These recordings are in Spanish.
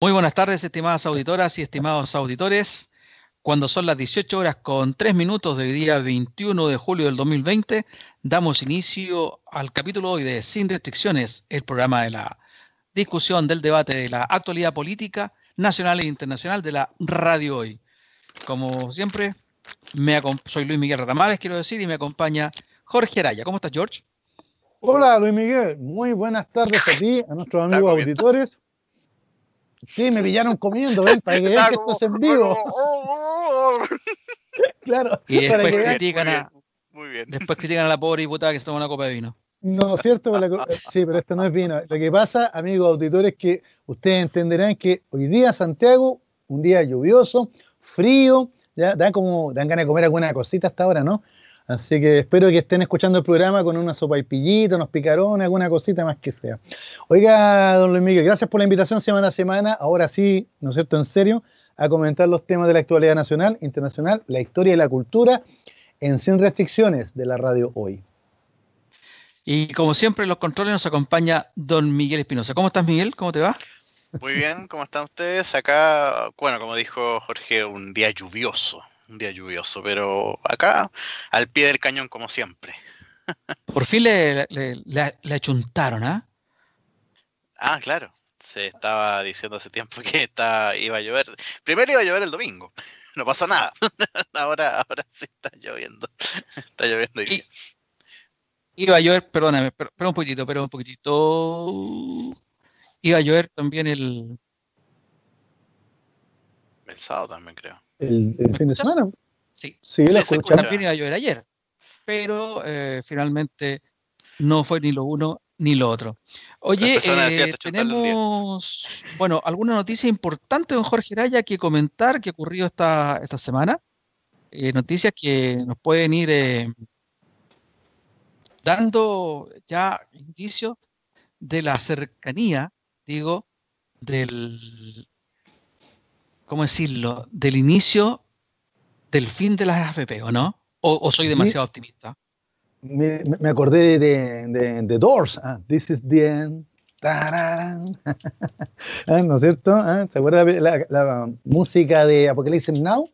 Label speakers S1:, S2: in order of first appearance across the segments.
S1: Muy buenas tardes, estimadas auditoras y estimados auditores. Cuando son las 18 horas con 3 minutos del día 21 de julio del 2020, damos inicio al capítulo hoy de Sin Restricciones, el programa de la discusión del debate de la actualidad política nacional e internacional de la radio hoy. Como siempre, me soy Luis Miguel Ratamales, quiero decir, y me acompaña Jorge Araya. ¿Cómo estás, George?
S2: Hola, Luis Miguel. Muy buenas tardes a ti, a nuestros amigos auditores. Sí, me pillaron comiendo, ven, para que vean que esto es en vivo.
S1: claro. Y después critican a, muy bien. Después critican a la pobre diputada que se toma una copa de vino.
S2: No, cierto, sí, pero esto no es vino. Lo que pasa, amigos auditores, que ustedes entenderán que hoy día Santiago, un día lluvioso, frío, ya dan como, dan ganas de comer alguna cosita hasta ahora, ¿no? Así que espero que estén escuchando el programa con una sopa y pillito, unos picarones, alguna cosita más que sea. Oiga, don Luis Miguel, gracias por la invitación semana a semana. Ahora sí, ¿no es cierto? En serio, a comentar los temas de la actualidad nacional, internacional, la historia y la cultura en Sin Restricciones de la radio hoy.
S1: Y como siempre, en los controles nos acompaña don Miguel Espinosa. ¿Cómo estás, Miguel? ¿Cómo te va?
S3: Muy bien, ¿cómo están ustedes? Acá, bueno, como dijo Jorge, un día lluvioso un día lluvioso, pero acá al pie del cañón como siempre.
S1: Por fin le, le, achuntaron, ¿ah?
S3: Ah, claro. Se estaba diciendo hace tiempo que está, iba a llover. Primero iba a llover el domingo. No pasó nada. ahora, ahora sí está lloviendo. Está lloviendo. Y,
S1: iba a llover, perdóname, pero, un poquitito, pero un poquitito. Iba a llover también el.
S3: El sábado también, creo
S2: el, fin de semana.
S1: Sí, sí, también iba a llover ayer, pero eh, finalmente no fue ni lo uno ni lo otro. Oye, eh, tenemos, bueno, alguna noticia importante, don Jorge Raya, que comentar que ocurrió esta, esta semana. Eh, noticias que nos pueden ir dando ya indicios de la cercanía, digo, del ¿cómo decirlo?, del inicio del fin de las AFP, ¿o no? ¿O, soy demasiado optimista?
S2: Me, acordé de, de, Doors, ah, This is the end. Ah, ¿No es cierto? Ah, ¿Se acuerda la, la, música de Apocalypse Now?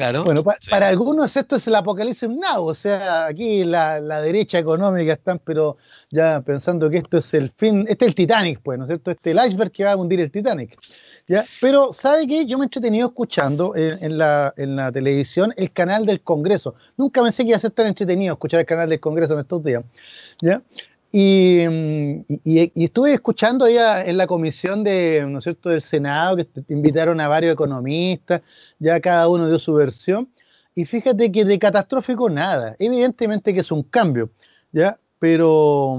S1: Claro.
S2: Bueno, para algunos esto es el Apocalipsis Now, o sea, aquí la, derecha económica están, pero ya pensando que esto es el fin, este es el Titanic, pues, ¿no es cierto? Este es el iceberg que va a hundir el Titanic. ¿ya? Pero, ¿sabe qué? Yo me he entretenido escuchando en, la, en la televisión el canal del Congreso. Nunca pensé que iba a ser tan entretenido escuchar el canal del Congreso en estos días. ¿ya? Y, y, estuve escuchando allá en la comisión de, ¿no es cierto? del Senado, que invitaron a varios economistas, ya cada uno dio su versión, y fíjate que de catastrófico nada, evidentemente que es un cambio, ¿ya? Pero,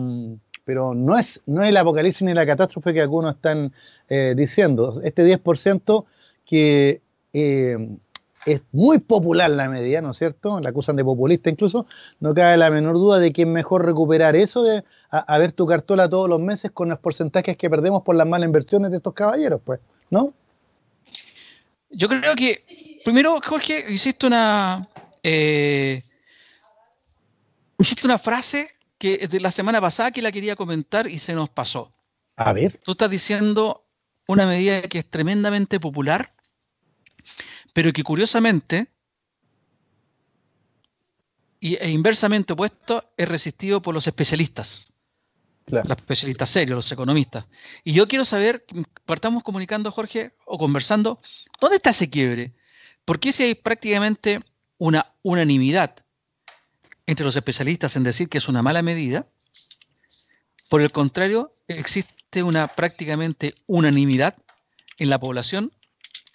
S2: pero no, es, no es el apocalipsis ni la catástrofe que algunos están eh, diciendo. Este 10% que eh, es muy popular la medida, ¿no es cierto? La acusan de populista incluso. No cabe la menor duda de que es mejor recuperar eso de a, ver tu cartola todos los meses con los porcentajes que perdemos por las malas inversiones de estos caballeros, pues, ¿no?
S1: Yo creo que, primero, Jorge, hiciste una, eh, hiciste una frase que de la semana pasada que la quería comentar y se nos pasó.
S2: A ver.
S1: Tú estás diciendo una medida que es tremendamente popular, pero que curiosamente e inversamente opuesto es resistido por los especialistas. Los especialistas serios, los economistas. Y yo quiero saber, partamos comunicando, Jorge, o conversando, ¿dónde está ese quiebre? ¿Por qué si hay prácticamente una unanimidad entre los especialistas en decir que es una mala medida? Por el contrario, existe una prácticamente unanimidad en la población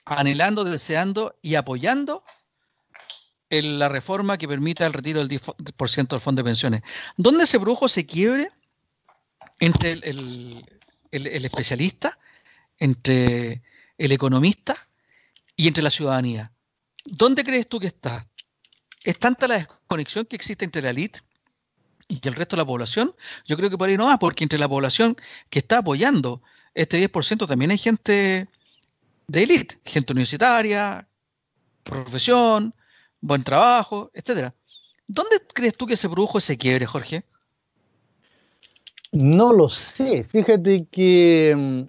S1: anhelando, deseando y apoyando la reforma que permita el retiro del 10% del fondo de pensiones. ¿Dónde se produjo ese quiebre entre el, especialista, entre el economista y entre la ciudadanía? ¿Dónde crees tú que está? ¿Es tanta la desconexión que existe entre la élite y el resto de la población? Yo creo que por ahí no va, porque entre la población que está apoyando este 10% también hay gente de élite, gente universitaria, profesión, buen trabajo, etcétera. ¿Dónde crees tú que se produjo ese quiebre, Jorge?
S2: No lo sé. Fíjate que mm,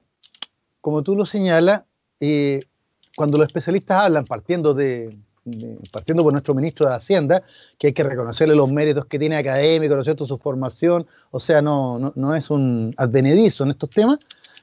S2: como tú lo señalas, eh, cuando los especialistas hablan, partiendo de, partiendo por nuestro ministro de Hacienda, que hay que reconocerle los méritos que tiene académico, ¿no es cierto?, su formación, o sea, no, no, es un advenedizo en estos temas,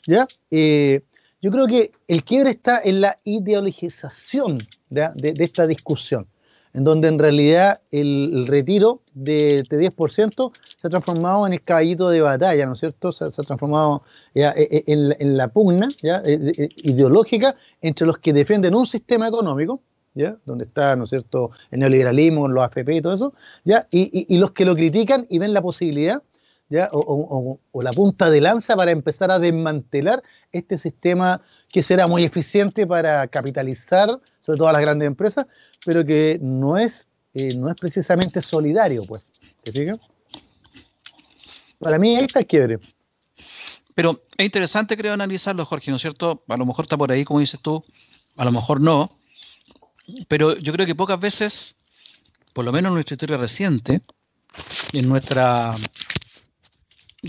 S2: ¿ya? Eh, yo creo que el quiebre está en la ideologización de, esta discusión, en donde en realidad el, retiro de este 10% se ha transformado en el caballito de batalla, ¿no es cierto? Se, ha transformado e, e, en, la pugna. E, ideológica entre los que defienden un sistema económico, ¿ya? Donde está, ¿no es cierto?, el neoliberalismo, los AFP y todo eso, ¿ya? Y, y los que lo critican y ven la posibilidad o, la punta de lanza para empezar a desmantelar este sistema que será muy eficiente para capitalizar, sobre todo a las grandes empresas, pero que no es, eh, no es precisamente solidario, pues. ¿Te? Para mí ahí está el quiebre.
S1: Pero es interesante, creo, analizarlo, Jorge, ¿no es cierto? A lo mejor está por ahí, como dices tú, a lo mejor no, pero yo creo que pocas veces, por lo menos en nuestra historia reciente, en nuestra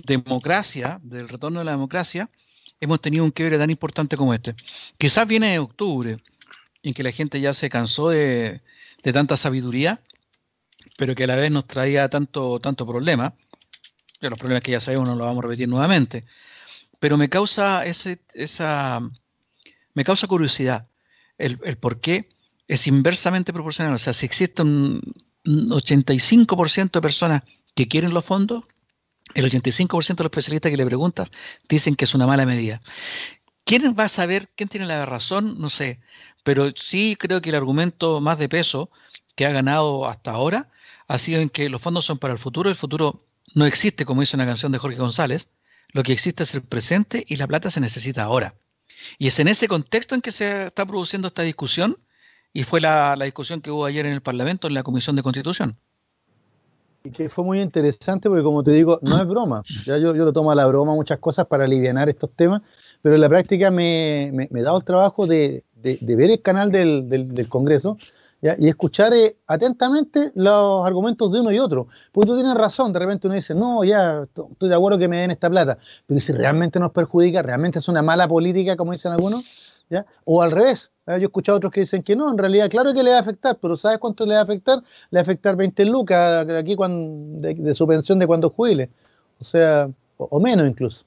S1: democracia, del retorno de la democracia, hemos tenido un quiebre tan importante como este. Quizás viene de octubre, en que la gente ya se cansó de, tanta sabiduría, pero que a la vez nos traía tanto, tanto problema. los problemas que ya sabemos no los vamos a repetir nuevamente. Pero me causa ese, esa me causa curiosidad el, el por qué es inversamente proporcional. O sea, si existe un 85% de personas que quieren los fondos, el 85% de los especialistas que le preguntas dicen que es una mala medida. ¿Quién va a saber quién tiene la razón? No sé, pero sí creo que el argumento más de peso que ha ganado hasta ahora ha sido en que los fondos son para el futuro, el futuro no existe, como dice una canción de Jorge González, lo que existe es el presente y la plata se necesita ahora. Y es en ese contexto en que se está produciendo esta discusión y fue la, la discusión que hubo ayer en el Parlamento, en la Comisión de Constitución
S2: que fue muy interesante porque como te digo, no es broma. Ya yo, yo lo tomo a la broma muchas cosas para aliviar estos temas, pero en la práctica me, me, he dado el trabajo de, de, ver el canal del, del, Congreso y escuchar eh, atentamente los argumentos de uno y otro. Porque tú tienes razón, de repente uno dice, no, ya estoy de acuerdo que me den esta plata, pero si realmente nos perjudica, realmente es una mala política, como dicen algunos, ¿ya? o al revés, yo he escuchado otros que dicen que no, en realidad, claro que le va a afectar, pero ¿sabes cuánto le va a afectar? Le va a afectar 20 lucas aquí cuando, de, su pensión de cuando jubile. O sea, o, menos incluso.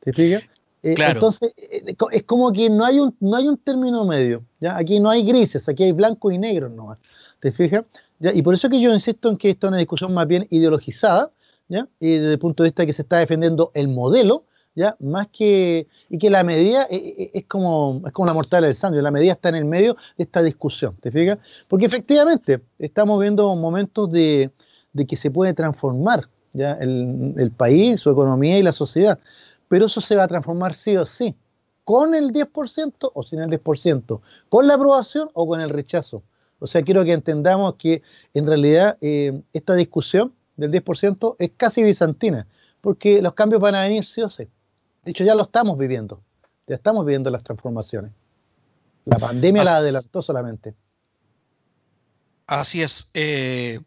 S2: ¿Te fijas? Eh, entonces, eh, es como que no hay un, no hay un término medio. ¿ya? Aquí no hay grises, aquí hay blancos y negros nomás. ¿Te fijas? ¿Ya? Y por eso que yo insisto en que esto es una discusión más bien ideologizada, ¿ya? y desde el punto de vista de que se está defendiendo el modelo, ¿ya? Más que, y que la medida es, como, es como la mortadela del sangre, la medida está en el medio de esta discusión, ¿te fijas? Porque efectivamente estamos viendo momentos de, que se puede transformar ¿ya? El, el, país, su economía y la sociedad, pero eso se va a transformar sí o sí, con el 10% o sin el 10%, con la aprobación o con el rechazo. O sea, quiero que entendamos que en realidad eh, esta discusión del 10% es casi bizantina, porque los cambios van a venir sí o sí. De hecho, ya lo estamos viviendo. Ya estamos viviendo las transformaciones. La pandemia la adelantó solamente.
S1: Así es. Eh,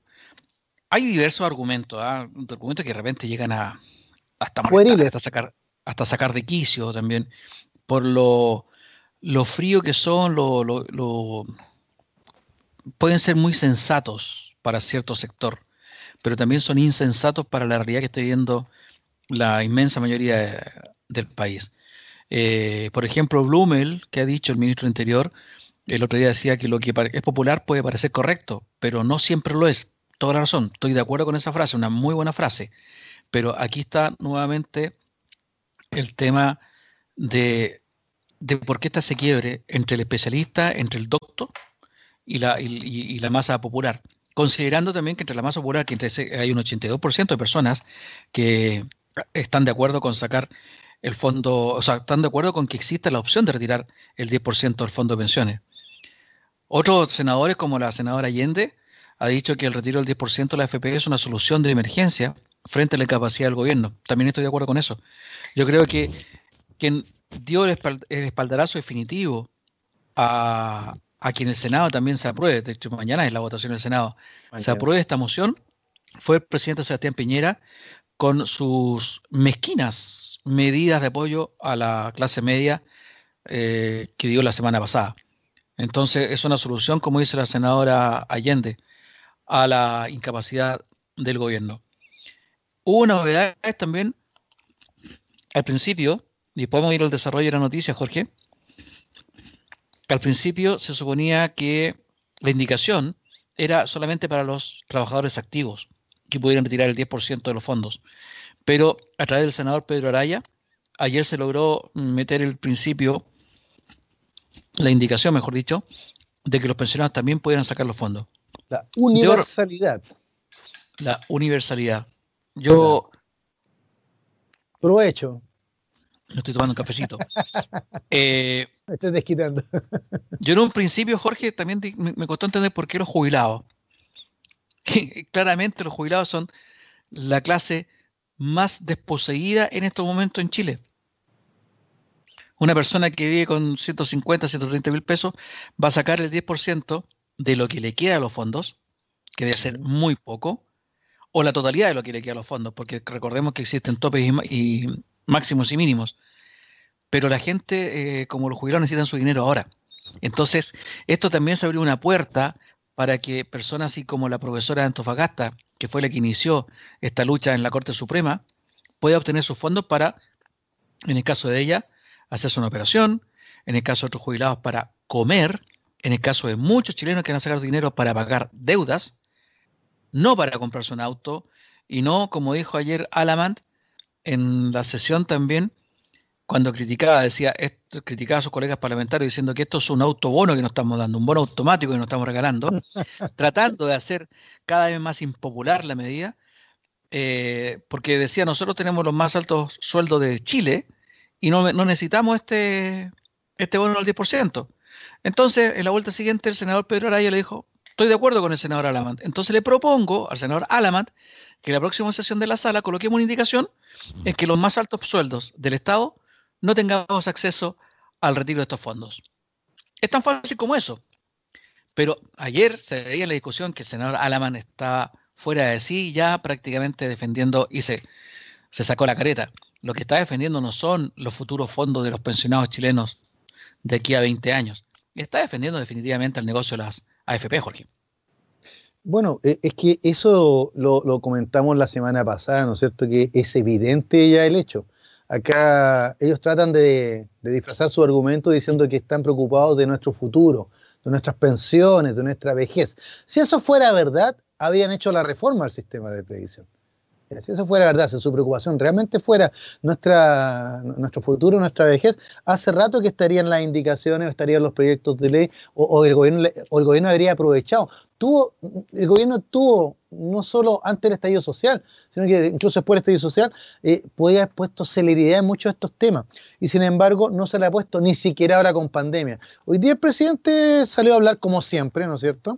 S1: hay diversos argumentos, ¿ah? argumentos que de repente llegan a hasta, hasta sacar hasta sacar de quicio también por lo, frío que son, lo, pueden ser muy sensatos para cierto sector, pero también son insensatos para la realidad que está viviendo la inmensa mayoría de, del país. Eh, por ejemplo, Blumel, que ha dicho el ministro Interior, el otro día decía que lo que es popular puede parecer correcto, pero no siempre lo es. Toda la razón, estoy de acuerdo con esa frase, una muy buena frase. Pero aquí está nuevamente el tema de, por qué está ese quiebre entre el especialista, entre el doctor y la, y la masa popular. Considerando también que entre la masa popular, que entre hay un 82% de personas que están de acuerdo con sacar el fondo, o sea, están de acuerdo con que exista la opción de retirar el 10% del fondo de pensiones. Otros senadores, como la senadora Allende, ha dicho que el retiro del 10% de la FP es una solución de emergencia frente a la incapacidad del gobierno. También estoy de acuerdo con eso. Yo creo que quien dio el, espaldarazo definitivo a, a quien el Senado también se apruebe, de hecho mañana es la votación del Senado, se apruebe esta moción, fue el presidente Sebastián Piñera con sus mezquinas medidas de apoyo a la clase media eh, que dio la semana pasada. Entonces es una solución, como dice la senadora Allende, a la incapacidad del gobierno. Hubo novedades también al principio, y podemos ir al desarrollo de la noticia, Jorge. Al principio se suponía que la indicación era solamente para los trabajadores activos que pudieran retirar el 10% de los fondos. Pero a través del senador Pedro Araya, ayer se logró meter el principio, la indicación, mejor dicho, de que los pensionados también pudieran sacar los fondos.
S2: La universalidad.
S1: La universalidad. Yo.
S2: Provecho.
S1: estoy tomando un cafecito. eh,
S2: me estoy desquitando.
S1: yo en un principio, Jorge, también me, costó entender por qué los jubilados. claramente los jubilados son la clase más desposeída en estos momentos en Chile. Una persona que vive con 150, 130 mil pesos va a sacar el 10% de lo que le queda a los fondos, que debe ser muy poco, o la totalidad de lo que le queda a los fondos, porque recordemos que existen topes y, máximos y mínimos. Pero la gente, eh, como los jubilados, necesitan su dinero ahora. Entonces, esto también se abrió una puerta para que personas así como la profesora de Antofagasta, que fue la que inició esta lucha en la Corte Suprema, pueda obtener sus fondos para, en el caso de ella, hacerse una operación, en el caso de otros jubilados para comer, en el caso de muchos chilenos que van a sacar dinero para pagar deudas, no para comprarse un auto, y no, como dijo ayer Alamant, en la sesión también, cuando criticaba, decía, criticaba a sus colegas parlamentarios diciendo que esto es un autobono que nos estamos dando, un bono automático que nos estamos regalando, tratando de hacer cada vez más impopular la medida, eh, porque decía, nosotros tenemos los más altos sueldos de Chile y no, no necesitamos este, este bono del 10%. Entonces, en la vuelta siguiente, el senador Pedro Araya le dijo, estoy de acuerdo con el senador Alamant. Entonces le propongo al senador Alamant que en la próxima sesión de la sala coloquemos una indicación en que los más altos sueldos del Estado no tengamos acceso al retiro de estos fondos. Es tan fácil como eso. Pero ayer se veía en la discusión que el senador Alamant estaba fuera de sí, ya prácticamente defendiendo y se, sacó la careta. Lo que está defendiendo no son los futuros fondos de los pensionados chilenos de aquí a 20 años está defendiendo definitivamente el negocio de las AFP, Jorge.
S2: Bueno, e, es que eso lo, comentamos la semana pasada, ¿no es cierto? Que es evidente ya el hecho. Acá ellos tratan de, disfrazar su argumento diciendo que están preocupados de nuestro futuro, de nuestras pensiones, de nuestra vejez. Si eso fuera verdad, habían hecho la reforma al sistema de previsión. Si eso fuera verdad, si su preocupación realmente fuera nuestra, nuestro futuro, nuestra vejez, hace rato que estarían las indicaciones, estarían los proyectos de ley, o, el, gobierno, o el gobierno habría aprovechado. Tuvo, el gobierno tuvo, no solo antes del estallido social, sino que incluso después del estallido social, eh, podía haber puesto celeridad en muchos de estos temas. Y sin embargo, no se le ha puesto ni siquiera ahora con pandemia. Hoy día el presidente salió a hablar como siempre, ¿no es cierto?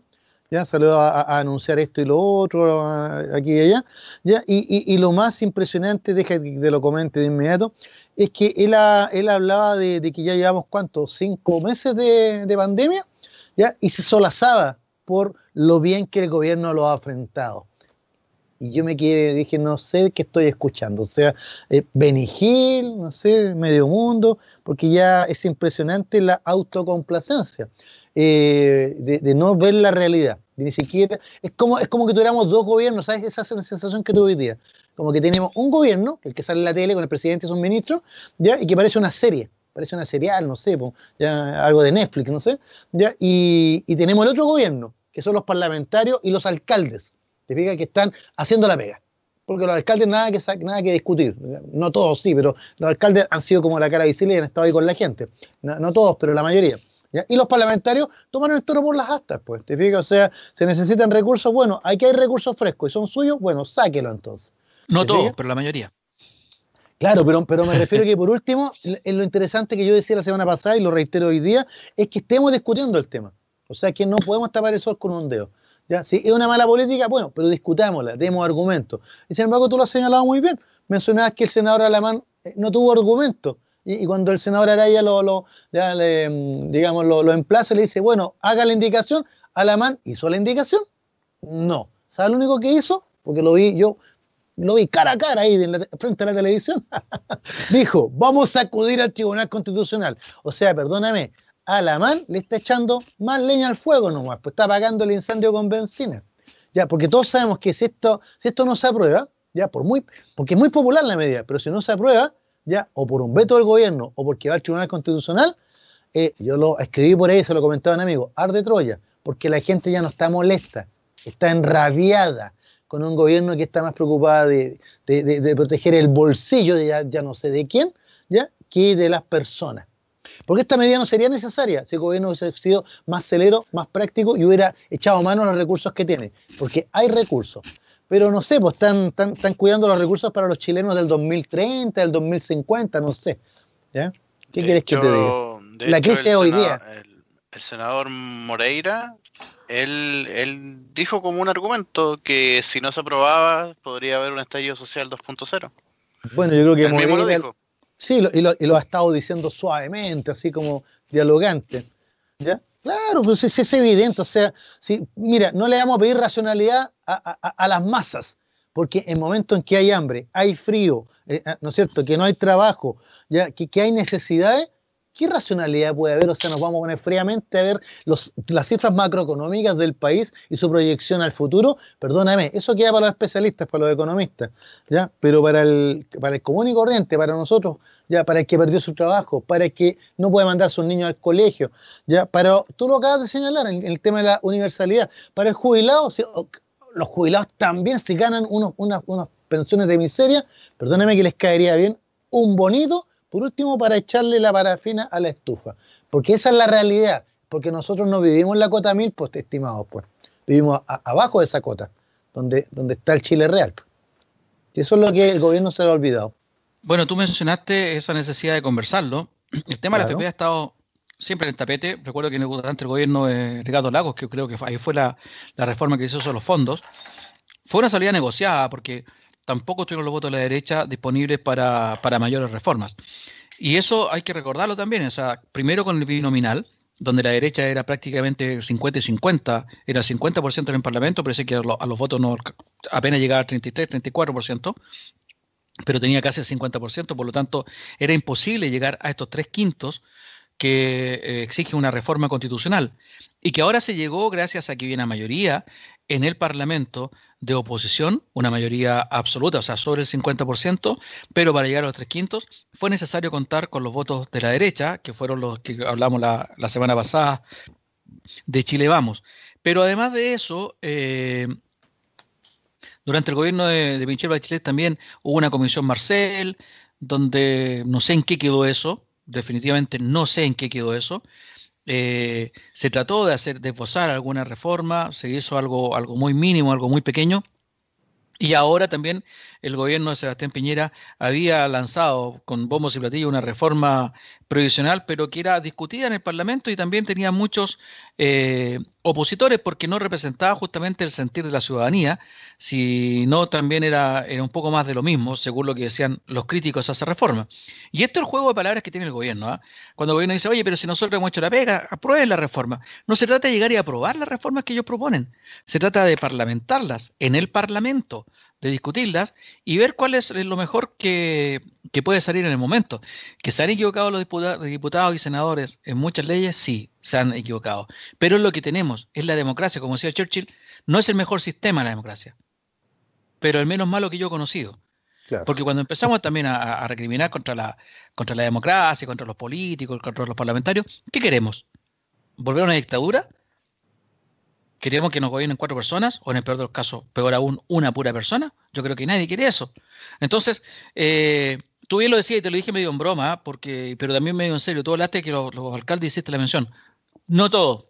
S2: Ya salió a, anunciar esto y lo otro, aquí y allá, ya, y, lo más impresionante, deja que te lo comente de inmediato, es que él, él hablaba de, que ya llevamos, ¿cuántos? Cinco meses de, pandemia, ya, y se solazaba por lo bien que el gobierno lo ha enfrentado. Y yo me quedé, dije, no sé qué estoy escuchando. O sea, eh, Benigil, no sé, Medio Mundo, porque ya es impresionante la autocomplacencia. Eh, de, no ver la realidad, ni siquiera, es como, es como que tuviéramos dos gobiernos, ¿sabes? Esa es la sensación que tuve hoy día, como que tenemos un gobierno, el que sale en la tele con el presidente y sus ministros, ¿ya? y que parece una serie, parece una serial, no sé, ya, algo de Netflix, no sé, ¿ya? Y, tenemos el otro gobierno, que son los parlamentarios y los alcaldes, te fijas que están haciendo la pega. Porque los alcaldes nada que, nada que discutir, no todos sí, pero los alcaldes han sido como la cara visible y han estado ahí con la gente, no todos, pero la mayoría. Y los parlamentarios toman el toro por las astas, pues, ¿te fijas? O sea, se necesitan recursos, bueno, aquí hay recursos frescos y son suyos, bueno, sáquelo entonces.
S1: No todos, pero la mayoría.
S2: Claro, pero, pero me refiero que por último, en lo interesante que yo decía la semana pasada y lo reitero hoy día, es que estemos discutiendo el tema. O sea, que no podemos tapar el sol con un dedo. ¿ya? Si es una mala política, bueno, pero discutámosla, demos argumentos. Y sin embargo, tú lo has señalado muy bien. Mencionabas que el senador Alamán eh, no tuvo argumentos. Y, cuando el senador Araya lo, lo le, mm, digamos, lo, lo, emplaza, le dice, bueno, haga la indicación, Alamán hizo la indicación. No. ¿Sabes lo único que hizo? Porque lo vi yo lo vi cara a cara ahí frente a la televisión, dijo, vamos a acudir al Tribunal Constitucional. O sea, perdóname, Alamán le está echando más leña al fuego nomás, pues está apagando el incendio con benzina. Ya, porque todos sabemos que si esto, si esto no se aprueba, ya, por muy, porque es muy popular la medida, pero si no se aprueba, ya, o por un veto del gobierno, o porque va al Tribunal Constitucional, eh, yo lo escribí por ahí, se lo comentaba un amigo, arde Troya, porque la gente ya no está molesta, está enrabiada con un gobierno que está más preocupado de, proteger el bolsillo, de ya, ya, no sé de quién, ya, que de las personas. Porque esta medida no sería necesaria si el gobierno hubiese sido más celero, más práctico y hubiera echado mano a los recursos que tiene. Porque hay recursos. Pero no sé, pues están, están, cuidando los recursos para los chilenos del 2030, del 2050, no sé. ¿Ya? ¿Qué quieres que te diga?
S3: La crisis hoy día. El, senador Moreira, él, él dijo como un argumento que si no se aprobaba podría haber un estallido social 2.0.
S2: Bueno, yo creo que Moreira, lo dijo. Sí, y, lo, y, lo, ha estado diciendo suavemente, así como dialogante. ¿Ya? Claro, pues es, es evidente. O sea, si, mira, no le vamos a pedir racionalidad a, a, las masas, porque en momentos en que hay hambre, hay frío, eh, ¿no es cierto? Que no hay trabajo, ya, que, que hay necesidades, ¿qué racionalidad puede haber? O sea, nos vamos a poner fríamente a ver las cifras macroeconómicas del país y su proyección al futuro. Perdóname, eso queda para los especialistas, para los economistas, ¿ya? Pero para el, para el común y corriente, para nosotros, ya, para el que perdió su trabajo, para el que no puede mandar a sus niños al colegio, ya, para, tú lo acabas de señalar, en, el tema de la universalidad, para el jubilado, los jubilados también si ganan unos, unas, unas pensiones de miseria, perdóname que les caería bien un bonito por último, para echarle la parafina a la estufa. Porque esa es la realidad. Porque nosotros no vivimos en la cota mil, pues, estimados, pues. Vivimos abajo de esa cota, donde, donde está el Chile real. Y eso es lo que el gobierno se le ha olvidado.
S1: Bueno, tú mencionaste esa necesidad de conversarlo. El tema de la FP ha estado siempre en el tapete. Recuerdo que durante el gobierno de Ricardo Lagos, que creo que ahí fue la, la reforma que hizo sobre los fondos, fue una salida negociada, porque tampoco tuvieron los votos de la derecha disponibles para, mayores reformas. Y eso hay que recordarlo también, o sea, primero con el binominal, donde la derecha era prácticamente 50 y 50, era el 50% en el Parlamento, parece que a los, votos no apenas llegaba al 33, 34%, pero tenía casi el 50%, por lo tanto era imposible llegar a estos tres quintos que eh, exige una reforma constitucional y que ahora se llegó gracias a que viene a mayoría en el Parlamento de oposición, una mayoría absoluta, o sea, sobre el 50%, pero para llegar a los tres quintos fue necesario contar con los votos de la derecha, que fueron los que hablamos la, semana pasada de Chile Vamos. Pero además de eso, eh, durante el gobierno de, de Michelle Bachelet también hubo una comisión Marcel, donde no sé en qué quedó eso, definitivamente no sé en qué quedó eso, eh, se trató de hacer, de esbozar alguna reforma, se hizo algo, algo muy mínimo, algo muy pequeño, y ahora también el gobierno de Sebastián Piñera había lanzado con bombos y platillos una reforma provisional, pero que era discutida en el Parlamento y también tenía muchos eh, opositores porque no representaba justamente el sentir de la ciudadanía, sino también era, era un poco más de lo mismo, según lo que decían los críticos a esa reforma. Y esto es el juego de palabras que tiene el gobierno. ¿ah? Cuando el gobierno dice, oye, pero si nosotros hemos hecho la pega, aprueben la reforma. No se trata de llegar y aprobar las reformas que ellos proponen, se trata de parlamentarlas en el Parlamento de discutirlas y ver cuál es lo mejor que, puede salir en el momento. ¿Que se han equivocado los diputados, diputados y senadores en muchas leyes? Sí, se han equivocado. Pero es lo que tenemos, es la democracia. Como decía Churchill, no es el mejor sistema la democracia, pero el menos malo que yo he conocido. Porque cuando empezamos también a, a, recriminar contra la, contra la democracia, contra los políticos, contra los parlamentarios, ¿qué queremos? ¿Volver a una dictadura? ¿Queremos que nos gobiernen cuatro personas? O en el peor de los casos, peor aún, una pura persona. Yo creo que nadie quiere eso. Entonces, eh, tú bien lo decías y te lo dije medio en broma, porque, pero también medio en serio. Tú hablaste que los, alcaldes hiciste la mención. No todos,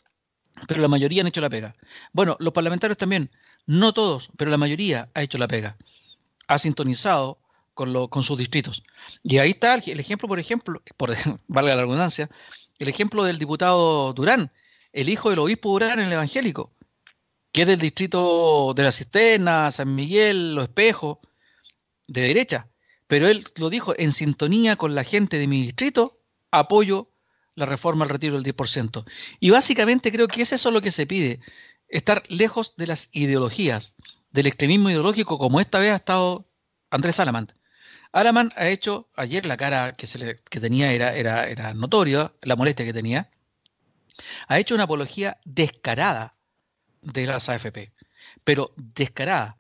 S1: pero la mayoría han hecho la pega. Bueno, los parlamentarios también. No todos, pero la mayoría ha hecho la pega. Ha sintonizado con, lo, con sus distritos. Y ahí está el, ejemplo, por ejemplo, por, valga la redundancia, el ejemplo del diputado Durán, el hijo del obispo Durán en el evangélico que es del distrito de la Cisterna, San Miguel, Los Espejos, de derecha. Pero él lo dijo, en sintonía con la gente de mi distrito, apoyo la reforma al retiro del 10%. Y básicamente creo que es lo que se pide, estar lejos de las ideologías, del extremismo ideológico como esta vez ha estado Andrés Alamant. Alamant ha hecho, ayer la cara que, se le, que tenía era, era, era notoria, la molestia que tenía, ha hecho una apología descarada de las AFP, pero descarada,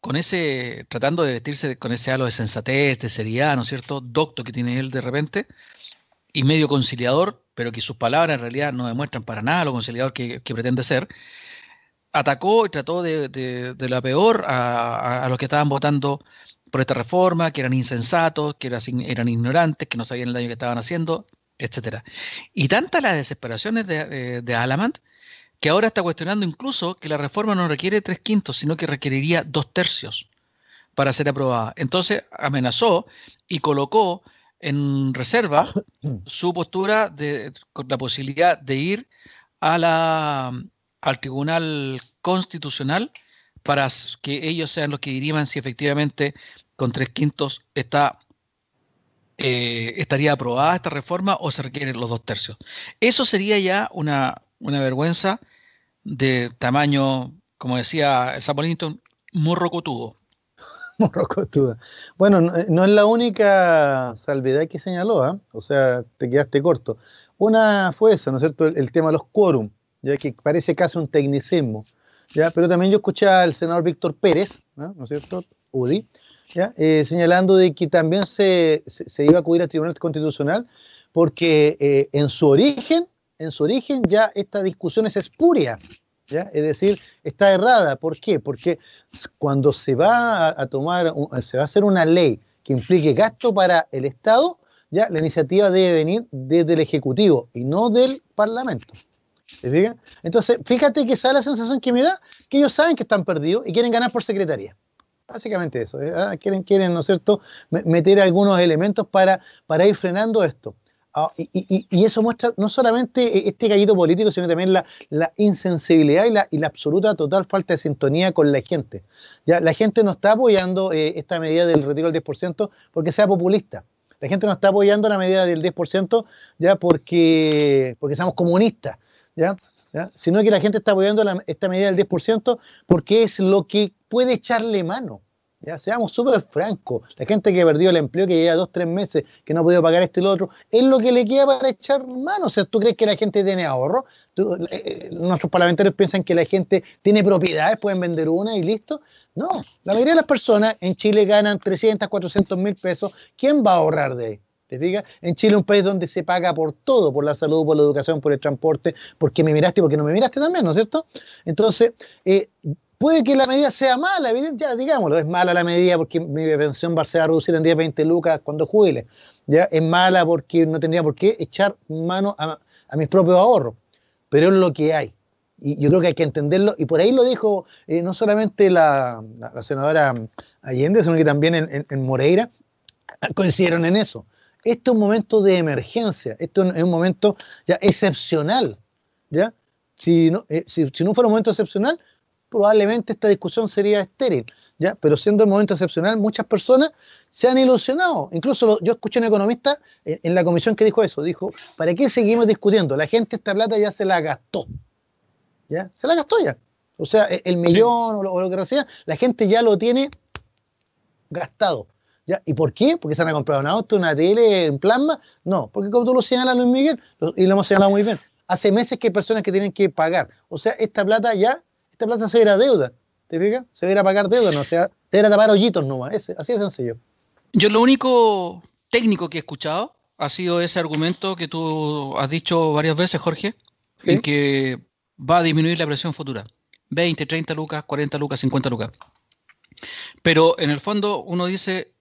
S1: con ese, tratando de vestirse con ese halo de sensatez, de seriedad, ¿no es cierto? Docto que tiene él de repente, y medio conciliador, pero que sus palabras en realidad no demuestran para nada lo conciliador que, pretende ser, atacó y trató de, la peor a, los que estaban votando por esta reforma, que eran insensatos, que eran, ignorantes, que no sabían el daño que estaban haciendo, etcétera. Y tantas las desesperaciones de, de Alamant que ahora está cuestionando incluso que la reforma no requiere tres quintos, sino que requeriría dos tercios para ser aprobada. Entonces amenazó y colocó en reserva su postura de, con la posibilidad de ir a la, al Tribunal Constitucional para que ellos sean los que diriman si efectivamente con tres quintos está eh, estaría aprobada esta reforma o se requieren los dos tercios. Eso sería ya una, una vergüenza de tamaño, como decía el Sapolington, morrocotudo.
S2: Morrocotudo. Bueno, no, es la única salvedad que señaló, ¿eh? o sea, te quedaste corto. Una fue esa, ¿no es cierto? El, tema de los quórum, ya que parece casi un tecnicismo. ¿ya? Pero también yo escuché al senador Víctor Pérez, ¿no, es cierto? UDI, ¿ya? Eh, señalando de que también se, se, iba a acudir al Tribunal Constitucional porque eh, en su origen en su origen ya esta discusión es espuria, ¿ya? es decir, está errada. ¿Por qué? Porque cuando se va a, tomar, se va a hacer una ley que implique gasto para el Estado, ya la iniciativa debe venir desde el Ejecutivo y no del Parlamento. Entonces, fíjate que esa es la sensación que me da, que ellos saben que están perdidos y quieren ganar por secretaría. Básicamente eso. ¿eh? Ah, quieren, quieren, ¿no es cierto?, meter algunos elementos para, para ir frenando esto. Ah, y, eso muestra no solamente e, este gallito político, sino también la, insensibilidad y la, absoluta total falta de sintonía con la gente. Ya, la gente no está apoyando eh, esta medida del retiro del 10% porque sea populista. La gente no está apoyando la medida del 10% ya porque, porque seamos comunistas, ¿ya? sino que la gente está apoyando esta medida del 10% porque es lo que puede echarle mano. Ya, seamos súper francos. La gente que perdió el empleo, que lleva dos, tres meses, que no ha podido pagar esto y lo otro, es lo que le queda para echar mano. O sea, ¿tú crees que la gente tiene ahorro? Eh, eh, nuestros parlamentarios piensan que la gente tiene propiedades, pueden vender una y listo. No, la mayoría de las personas en Chile ganan 300, 400 mil pesos. ¿Quién va a ahorrar de ahí? ¿Te fijas? En Chile, un país donde se paga por todo, por la salud, por la educación, por el transporte, porque me miraste y porque no me miraste también, ¿no es cierto? Entonces, eh, Puede que la medida sea mala, ya digámoslo, es mala la medida porque mi pensión va a ser a reducir en 10, 20 lucas cuando jubile. ¿ya? Es mala porque no tendría por qué echar mano a, mis propios ahorros, pero es lo que hay. Y yo creo que hay que entenderlo, y por ahí lo dijo eh, no solamente la, senadora Allende, sino que también en, Moreira coincidieron en eso. Esto es un momento de emergencia, esto es un momento ya excepcional. ¿ya? Si, no, eh, si, si no fuera un momento excepcional, probablemente esta discusión sería estéril, ¿ya? Pero siendo el momento excepcional, muchas personas se han ilusionado. Incluso yo escuché a un economista en, la comisión que dijo eso, dijo, ¿para qué seguimos discutiendo? La gente esta plata ya se la gastó, ¿ya? Se la gastó ya. O sea, e, el millón o, lo, que sea, la gente ya lo tiene gastado. ¿Ya? ¿Y por qué? ¿Porque se han comprado un auto, una tele en plasma? No, porque como tú lo señalas, Luis Miguel, y lo hemos señalado muy bien, hace meses que hay personas que tienen que pagar. O sea, esta plata ya esta plata se a deuda. ¿Te fijas? Se a pagar deuda, no sea, se a tapar hoyitos nomás. así de sencillo.
S1: Yo lo único técnico que he escuchado ha sido ese argumento que tú has dicho varias veces, Jorge, en que va a disminuir la presión futura. 20, 30 lucas, 40 lucas, 50 lucas. Pero en el fondo uno dice,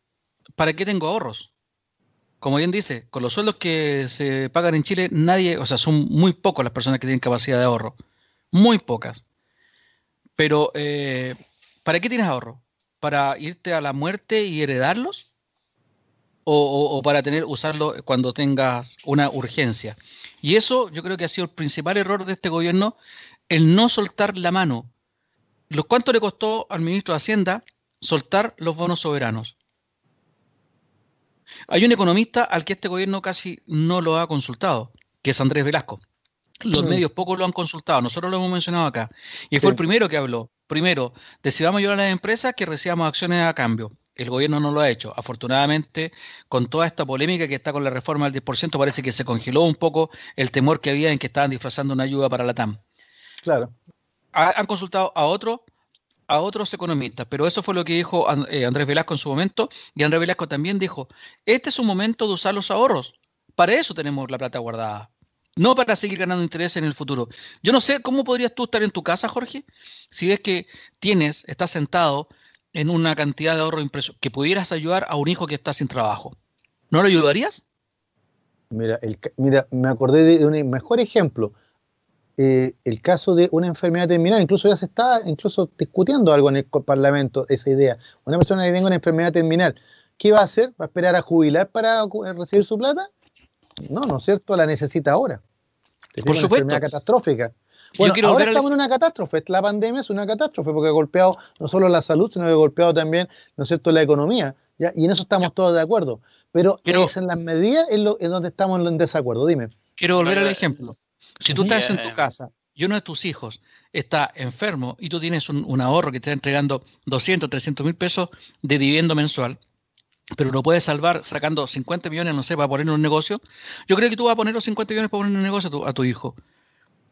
S1: ¿para qué tengo ahorros? Como bien dice, con los sueldos que se pagan en Chile, nadie, o sea, son muy pocas las personas que tienen capacidad de ahorro. Muy pocas. Pero, eh, ¿para qué tienes ahorro? ¿Para irte a la muerte y heredarlos? O, para tener, usarlo cuando tengas una urgencia. Y eso yo creo que ha sido el principal error de este gobierno, el no soltar la mano. ¿Cuánto le costó al ministro de Hacienda soltar los bonos soberanos? Hay un economista al que este gobierno casi no lo ha consultado, que es Andrés Velasco. Los medios pocos lo han consultado, nosotros lo hemos mencionado acá. Y fue el primero que habló. Primero, de si vamos a ayudar a las empresas que recibamos acciones a cambio. El gobierno no lo ha hecho. Afortunadamente, con toda esta polémica que está con la reforma del 10%, parece que se congeló un poco el temor que había en que estaban disfrazando una ayuda para la TAM.
S2: Claro.
S1: han consultado a otros a otros economistas, pero eso fue lo que dijo eh, Andrés Velasco en su momento, y Andrés Velasco también dijo, este es un momento de usar los ahorros, para eso tenemos la plata guardada, no para seguir ganando interés en el futuro. Yo no sé cómo podrías tú estar en tu casa, Jorge, si ves que tienes, estás sentado en una cantidad de ahorro impreso, que pudieras ayudar a un hijo que está sin trabajo. ¿No lo ayudarías?
S2: Mira, el, mira me acordé de un mejor ejemplo. Eh, el caso de una enfermedad terminal, incluso ya se está incluso discutiendo algo en el Parlamento, esa idea. Una persona que tenga una enfermedad terminal, ¿qué va a hacer? ¿Va a esperar a jubilar para recibir su plata? No, ¿no es cierto? La necesita ahora.
S1: Por supuesto. Una enfermedad
S2: catastrófica. Bueno, ahora estamos en una catástrofe. La pandemia es una catástrofe porque ha golpeado no solo la salud, sino que ha golpeado también, ¿no es cierto?, la economía. Y en eso estamos todos de acuerdo. Pero, es en las medidas en, lo, en donde estamos en desacuerdo. Dime.
S1: Quiero volver al ejemplo. Si tú estás en tu casa y uno de tus hijos está enfermo y tú tienes un, ahorro que te está entregando 200, 300 mil pesos de dividendo mensual, pero lo puedes salvar sacando 50 millones, no sé, para poner en un negocio, yo creo que tú vas a poner los 50 millones para poner en un negocio a tu, hijo.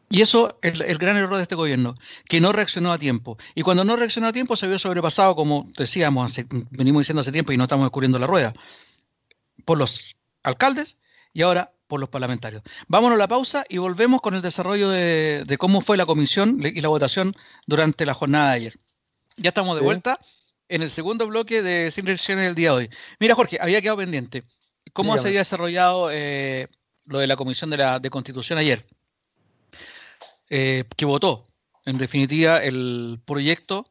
S1: Y eso es el, gran error de este gobierno, que no reaccionó a tiempo. Y cuando no reaccionó a tiempo se vio sobrepasado, como decíamos, venimos diciendo hace tiempo y no estamos descubriendo la rueda, por los alcaldes y ahora por los parlamentarios. Vámonos a la pausa y volvemos con el desarrollo de, cómo fue la comisión y la votación durante la jornada de ayer. Ya estamos de vuelta en el segundo bloque de Sin Reacciones del día de hoy. Mira, Jorge, había quedado pendiente. ¿Cómo se había desarrollado eh, lo de la comisión de, la, de Constitución ayer? Eh, que votó, en definitiva, el proyecto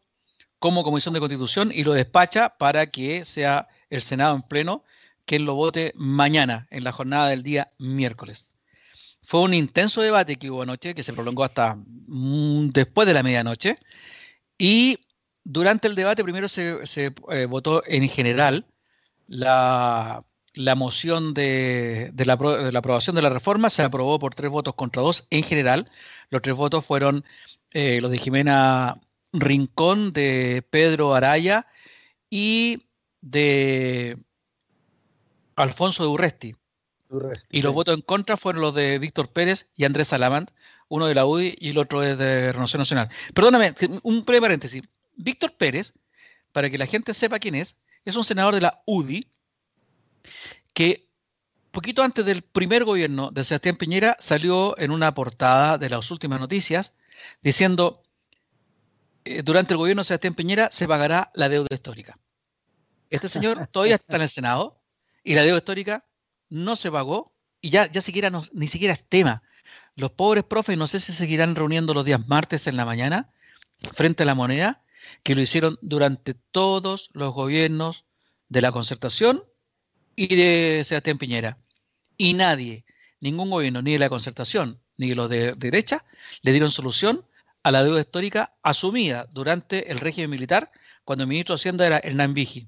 S1: como comisión de Constitución y lo despacha para que sea el Senado en pleno que lo vote mañana, en la jornada del día miércoles. Fue un intenso debate que hubo anoche, que se prolongó hasta mm, después de la medianoche. Y durante el debate primero se, eh, votó en general la, moción de, la, aprobación de la reforma. Se aprobó por tres votos contra dos en general. Los tres votos fueron eh, los de Jimena Rincón, de Pedro Araya y de Alfonso de Urresti. y los votos en contra fueron los de Víctor Pérez y Andrés Salamant, uno de la UDI y el otro es de Renovación Nacional. Perdóname, un breve paréntesis. Víctor Pérez, para que la gente sepa quién es, es un senador de la UDI que poquito antes del primer gobierno de Sebastián Piñera salió en una portada de las últimas noticias diciendo eh, durante el gobierno de Sebastián Piñera se pagará la deuda histórica. Este señor todavía está en el Senado, y la deuda histórica no se pagó y ya, ya siquiera ni siquiera es tema. Los pobres profes no sé si seguirán reuniendo los días martes en la mañana frente a la moneda, que lo hicieron durante todos los gobiernos de la concertación y de Sebastián Piñera. Y nadie, ningún gobierno, ni de la concertación, ni de los de, derecha, le dieron solución a la deuda histórica asumida durante el régimen militar cuando el ministro de Hacienda era Hernán Vigi.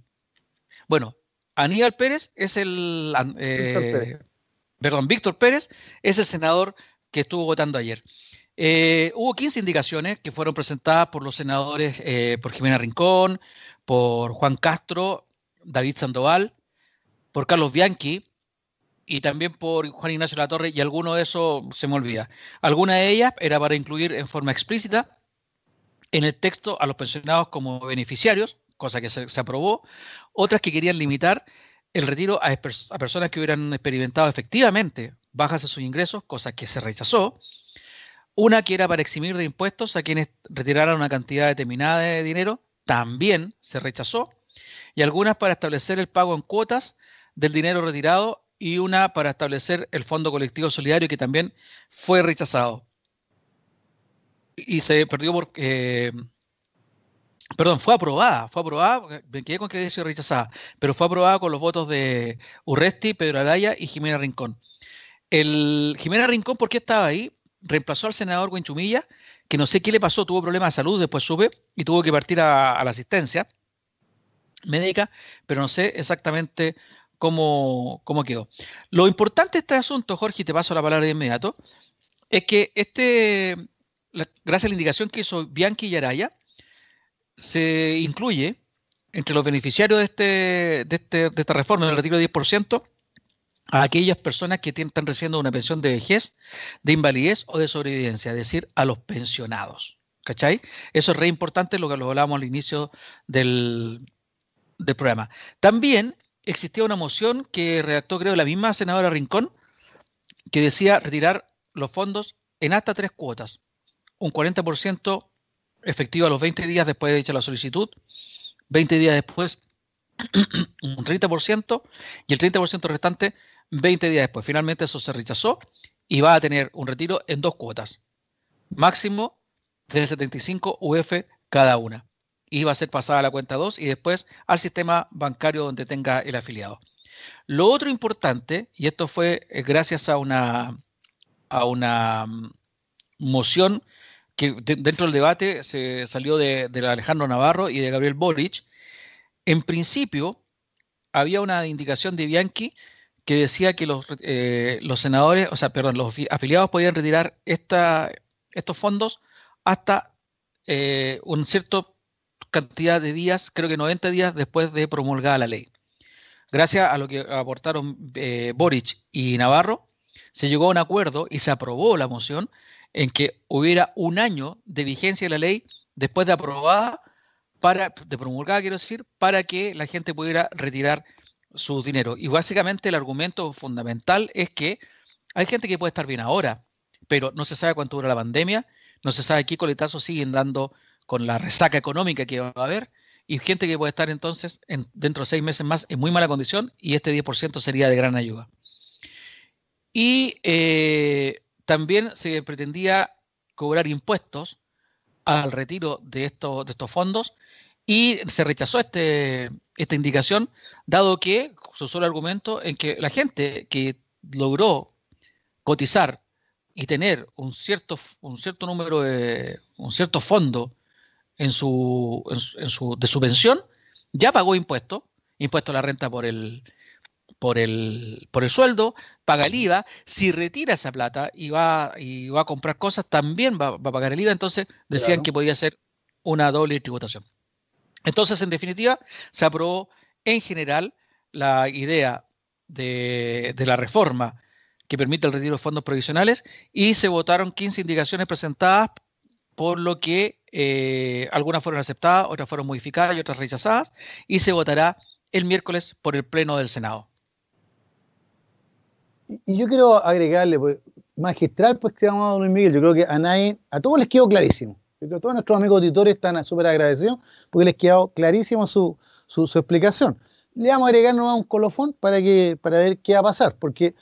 S1: Bueno, Aníbal Pérez es el. Eh, perdón, Víctor Pérez es el senador que estuvo votando ayer. Eh, hubo 15 indicaciones que fueron presentadas por los senadores, eh, por Jimena Rincón, por Juan Castro, David Sandoval, por Carlos Bianchi y también por Juan Ignacio Latorre, y alguno de esos se me olvida. Alguna de ellas era para incluir en forma explícita en el texto a los pensionados como beneficiarios, cosa que se, aprobó, otras que querían limitar el retiro a, personas que hubieran experimentado efectivamente bajas de sus ingresos, cosa que se rechazó, una que era para eximir de impuestos a quienes retiraran una cantidad determinada de dinero, también se rechazó, y algunas para establecer el pago en cuotas del dinero retirado y una para establecer el Fondo Colectivo Solidario que también fue rechazado. Y se perdió porque Perdón, fue aprobada, fue aprobada, me quedé con que sido rechazada, pero fue aprobada con los votos de Urresti, Pedro Araya y Jimena Rincón. El, Jimena Rincón, ¿por qué estaba ahí? Reemplazó al senador Huenchumilla, que no sé qué le pasó, tuvo problemas de salud, después sube y tuvo que partir a, la asistencia médica, pero no sé exactamente cómo, cómo quedó. Lo importante de este asunto, Jorge, y te paso la palabra de inmediato, es que este, gracias a la indicación que hizo Bianchi y Araya, se incluye entre los beneficiarios de, este, de, este, de esta reforma del retiro del 10% a aquellas personas que están recibiendo una pensión de vejez, de invalidez o de sobrevivencia, es decir, a los pensionados. ¿Cachai? Eso es re importante, lo que lo hablábamos al inicio del, del programa. También existía una moción que redactó, creo, la misma senadora Rincón, que decía retirar los fondos en hasta tres cuotas. Un 40% efectivo a los 20 días después de hecha la solicitud, 20 días después un 30% y el 30% restante 20 días después. Finalmente eso se rechazó y va a tener un retiro en dos cuotas, máximo de 75 UF cada una. Y va a ser pasada a la cuenta 2 y después al sistema bancario donde tenga el afiliado. Lo otro importante, y esto fue eh, gracias a una, a una mm, moción que dentro del debate se salió de, de, Alejandro Navarro y de Gabriel Boric, en principio había una indicación de Bianchi que decía que los, eh, los senadores, o sea, perdón, los afiliados podían retirar estos fondos hasta eh, una cierta cantidad de días, creo que 90 días después de promulgada la ley. Gracias a lo que aportaron eh, Boric y Navarro, se llegó a un acuerdo y se aprobó la moción en que hubiera un año de vigencia de la ley después de aprobada, para, de promulgada, quiero decir, para que la gente pudiera retirar su dinero. Y básicamente el argumento fundamental es que hay gente que puede estar bien ahora, pero no se sabe cuánto dura la pandemia, no se sabe qué coletazos siguen dando con la resaca económica que va a haber, y gente que puede estar entonces en, dentro de seis meses más en muy mala condición, y este 10% sería de gran ayuda. Y eh, también se pretendía cobrar impuestos al retiro de estos, de estos fondos y se rechazó este, esta indicación, dado que su solo argumento en que la gente que logró cotizar y tener un cierto, un cierto número de, un cierto fondo en su, en su, de su pensión, ya pagó impuestos, impuesto a la renta por el, por el, por el sueldo, paga el IVA, si retira esa plata y va, y va a comprar cosas, también va, a pagar el IVA, entonces decían que podía ser una doble tributación. Entonces, en definitiva, se aprobó en general la idea de, la reforma que permite el retiro de fondos provisionales y se votaron 15 indicaciones presentadas, por lo que eh, algunas fueron aceptadas, otras fueron modificadas y otras rechazadas, y se votará el miércoles por el Pleno del Senado.
S2: Y yo quiero agregarle, pues, magistral, pues que a Luis Miguel, yo creo que a nadie, a todos les quedó clarísimo todos nuestros amigos auditores están súper agradecidos porque les quedó clarísimo su, su, explicación. Le vamos a agregar nomás un colofón para, que, para ver qué va a pasar, porque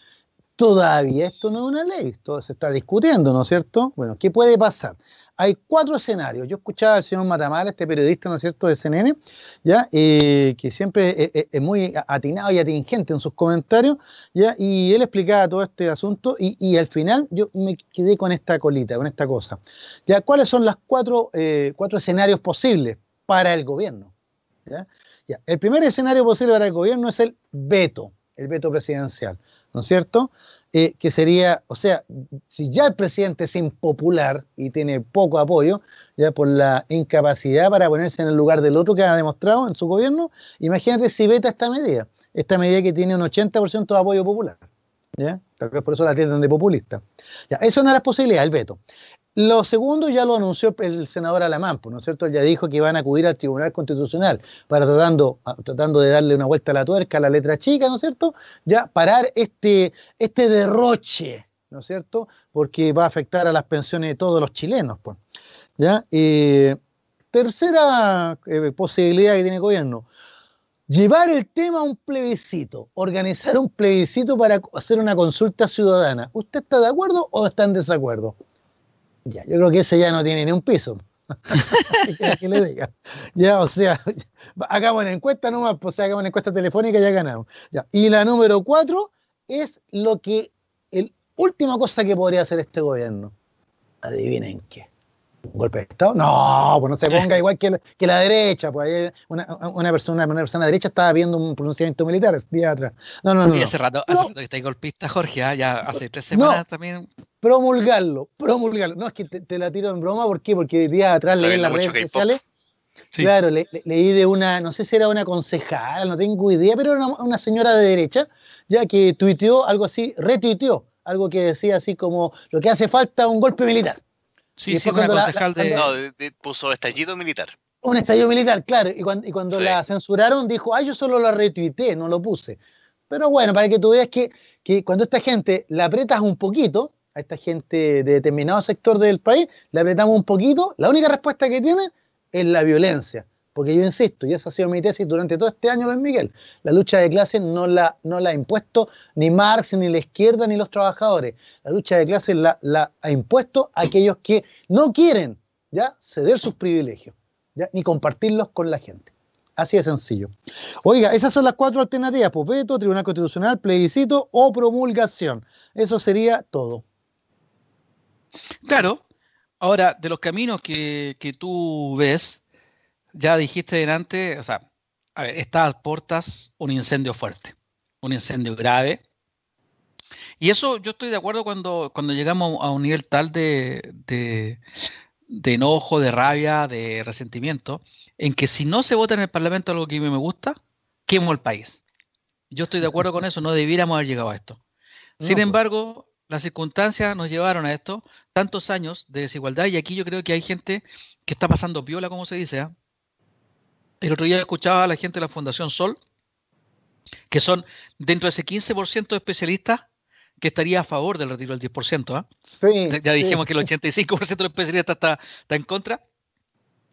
S2: todavía esto no es una ley, todo se está discutiendo, ¿no es cierto? Bueno, ¿qué puede pasar? hay cuatro escenarios. Yo escuchaba al señor Matamala, este periodista, ¿no es cierto?, de CNN, ¿ya? Eh, que siempre es, muy atinado y atingente en sus comentarios, ¿ya? Y él explicaba todo este asunto y, al final yo me quedé con esta colita, con esta cosa. ¿Ya? ¿Cuáles son los cuatro, eh, cuatro escenarios posibles para el gobierno? ¿Ya? El primer escenario posible para el gobierno es el veto, el veto presidencial, ¿no es cierto? Eh, que sería, o sea, si ya el presidente es impopular y tiene poco apoyo, ya por la incapacidad para ponerse en el lugar del otro que ha demostrado en su gobierno, imagínate si veta esta medida, esta medida que tiene un 80% de apoyo popular. ¿ya? Tal vez por eso la tienen de populista. Ya, eso es una de las posibilidades, el veto. Lo segundo ya lo anunció el senador Alamán, ¿no es cierto? ya dijo que iban a acudir al Tribunal Constitucional para tratando, tratando de darle una vuelta a la tuerca a la letra chica, ¿no es cierto? Ya parar este, este derroche, ¿no es cierto? Porque va a afectar a las pensiones de todos los chilenos, pues. ¿ya? Eh, tercera eh, posibilidad que tiene el gobierno, llevar el tema a un plebiscito, organizar un plebiscito para hacer una consulta ciudadana. ¿Usted está de acuerdo o está en desacuerdo? Ya, yo creo que ese ya no tiene ni un piso. que le diga. Ya, o sea, hagamos una encuesta nomás, pues hagamos una encuesta telefónica y ya ganamos. Ya. Y la número cuatro es lo que, el última cosa que podría hacer este gobierno. Adivinen qué. ¿Un golpe de Estado? No, pues no se ponga igual que la, que la derecha. Pues una, una, persona, una persona derecha estaba viendo un pronunciamiento militar día atrás.
S1: No, no, no. Y hace rato, hace rato que está golpista, Jorge, ¿ah? ya hace tres semanas también.
S2: Promulgarlo, promulgarlo. No, es que te, la tiro en broma, ¿por qué? Porque días atrás leí en las redes sociales. Claro, leí de una, no sé si era una concejal, no tengo idea, pero era una, señora de derecha, ya que tuiteó algo así, retuiteó algo que decía así como lo que hace falta un golpe militar.
S3: Sí, sí, una concejal de... No, puso estallido militar.
S2: Un estallido militar, claro, y cuando, y cuando la censuraron dijo, ah, yo solo la retuiteé, no lo puse. Pero bueno, para que tú veas que, que cuando esta gente la apretas un poquito, a esta gente de determinado sector del país, le apretamos un poquito, la única respuesta que tiene es la violencia. Porque yo insisto, y esa ha sido mi tesis durante todo este año, Luis Miguel, la lucha de clases no la, no la ha impuesto ni Marx, ni la izquierda, ni los trabajadores. La lucha de clases la, la ha impuesto aquellos que no quieren ya ceder sus privilegios, ni compartirlos con la gente. Así de sencillo. Oiga, esas son las cuatro alternativas, Popeto, Tribunal Constitucional, plebiscito o promulgación. Eso sería todo.
S1: Claro. Ahora, de los caminos que, tú ves, ya dijiste delante, o sea, a ver, estas portas un incendio fuerte, un incendio grave. Y eso yo estoy de acuerdo cuando, cuando llegamos a un nivel tal de, de, de enojo, de rabia, de resentimiento, en que si no se vota en el Parlamento algo que a mí me gusta, quemo el país. Yo estoy de acuerdo con eso, no debiéramos haber llegado a esto. Sin pues. embargo, las circunstancias nos llevaron a esto, tantos años de desigualdad, y aquí yo creo que hay gente que está pasando viola, como se dice. ¿ah? El otro día escuchaba a la gente de la Fundación Sol, que son dentro de ese 15% de especialistas que estaría a favor del retiro del 10%. ¿ah? ya dijimos que el 85% de los especialistas está, en contra.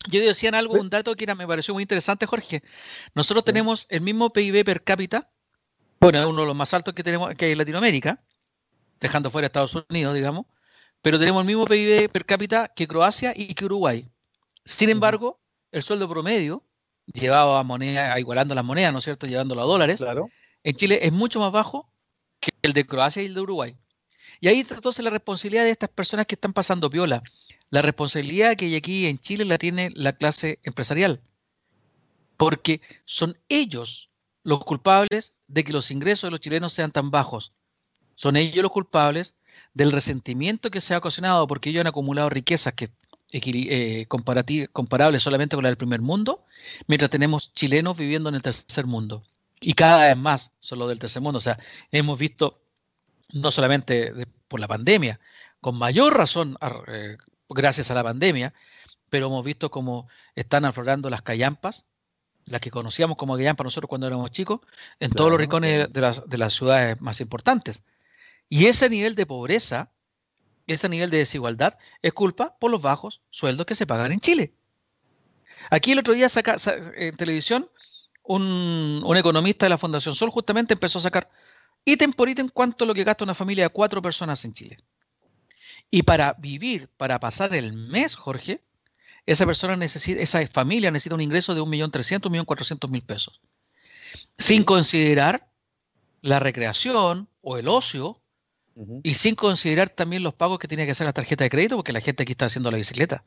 S1: Yo decían algo, un dato que me pareció muy interesante, Jorge. Nosotros tenemos el mismo PIB per cápita, bueno, es uno de los más altos que tenemos que hay en Latinoamérica, dejando fuera Estados Unidos, digamos, pero tenemos el mismo PIB per cápita que Croacia y que Uruguay. Sin embargo, el sueldo promedio, llevado a moneda, igualando las monedas, ¿no es cierto?, llevándolo a dólares, en Chile es mucho más bajo que el de Croacia y el de Uruguay. Y ahí entonces la responsabilidad de estas personas que están pasando piola, la responsabilidad que hay aquí en Chile la tiene la clase empresarial, porque son ellos los culpables de que los ingresos de los chilenos sean tan bajos. Son ellos los culpables del resentimiento que se ha ocasionado porque ellos han acumulado riquezas que eh, comparables solamente con la del primer mundo, mientras tenemos chilenos viviendo en el tercer mundo. Y cada vez más son los del tercer mundo. O sea, hemos visto, no solamente por la pandemia, con mayor razón, eh, gracias a la pandemia, pero hemos visto cómo están aflorando las callampas, las que conocíamos como callampas nosotros cuando éramos chicos, en todos los rincones de las, de las ciudades más importantes. Y ese nivel de pobreza, ese nivel de desigualdad, es culpa por los bajos sueldos que se pagan en Chile. Aquí el otro día saca, en televisión, un, economista de la Fundación Sol justamente empezó a sacar ítem por ítem cuánto es lo que gasta una familia de cuatro personas en Chile. Y para vivir, para pasar el mes, Jorge, esa persona necesita, esa familia necesita un ingreso de 1.300.000, 1.400.000 pesos. Sin considerar la recreación o el ocio y sin considerar también los pagos que tiene que hacer la tarjeta de crédito, porque la gente aquí está haciendo la bicicleta.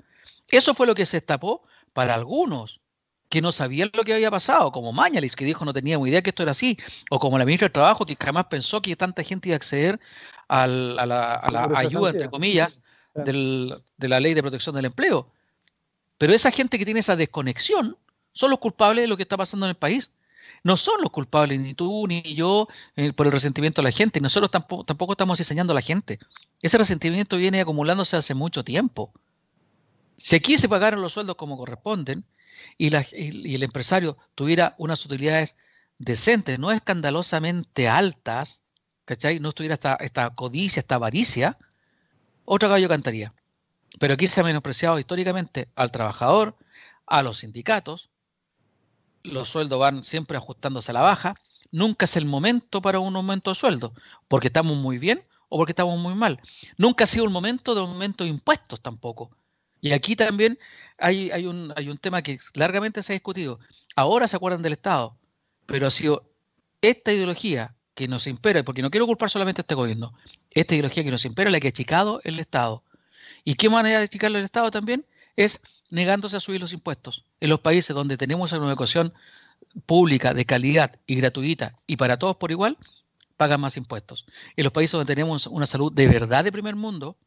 S1: Eso fue lo que se destapó para algunos que no sabían lo que había pasado, como Mañalis, que dijo no tenía ni idea que esto era así, o como la ministra del Trabajo, que jamás pensó que tanta gente iba a acceder a la, ayuda, entre comillas, de la ley de protección del empleo. Pero esa gente que tiene esa desconexión son los culpables de lo que está pasando en el país no son los culpables, ni tú ni yo, eh, por el resentimiento de la gente. Nosotros tampoco, tampoco estamos enseñando a la gente. Ese resentimiento viene acumulándose hace mucho tiempo. Si aquí se pagaran los sueldos como corresponden y, el empresario tuviera unas utilidades decentes, no escandalosamente altas, ¿cachai? No estuviera esta, esta codicia, esta avaricia, otro gallo cantaría. Pero aquí se ha menospreciado históricamente al trabajador, a los sindicatos, los sueldos van siempre ajustándose a la baja, nunca es el momento para un aumento de sueldo, porque estamos muy bien o porque estamos muy mal. Nunca ha sido el momento de aumento de impuestos tampoco. Y aquí también hay, hay, un, hay un tema que largamente se ha discutido. Ahora se acuerdan del Estado, pero ha sido esta ideología que nos impera, porque no quiero culpar solamente a este gobierno, esta ideología que nos impera la que ha achicado el Estado. ¿Y qué manera de achicarlo el Estado también? Es negándose a subir los impuestos. En los países donde tenemos una educación pública de calidad y gratuita y para todos por igual, pagan más impuestos. En los países donde tenemos una salud de verdad de primer mundo,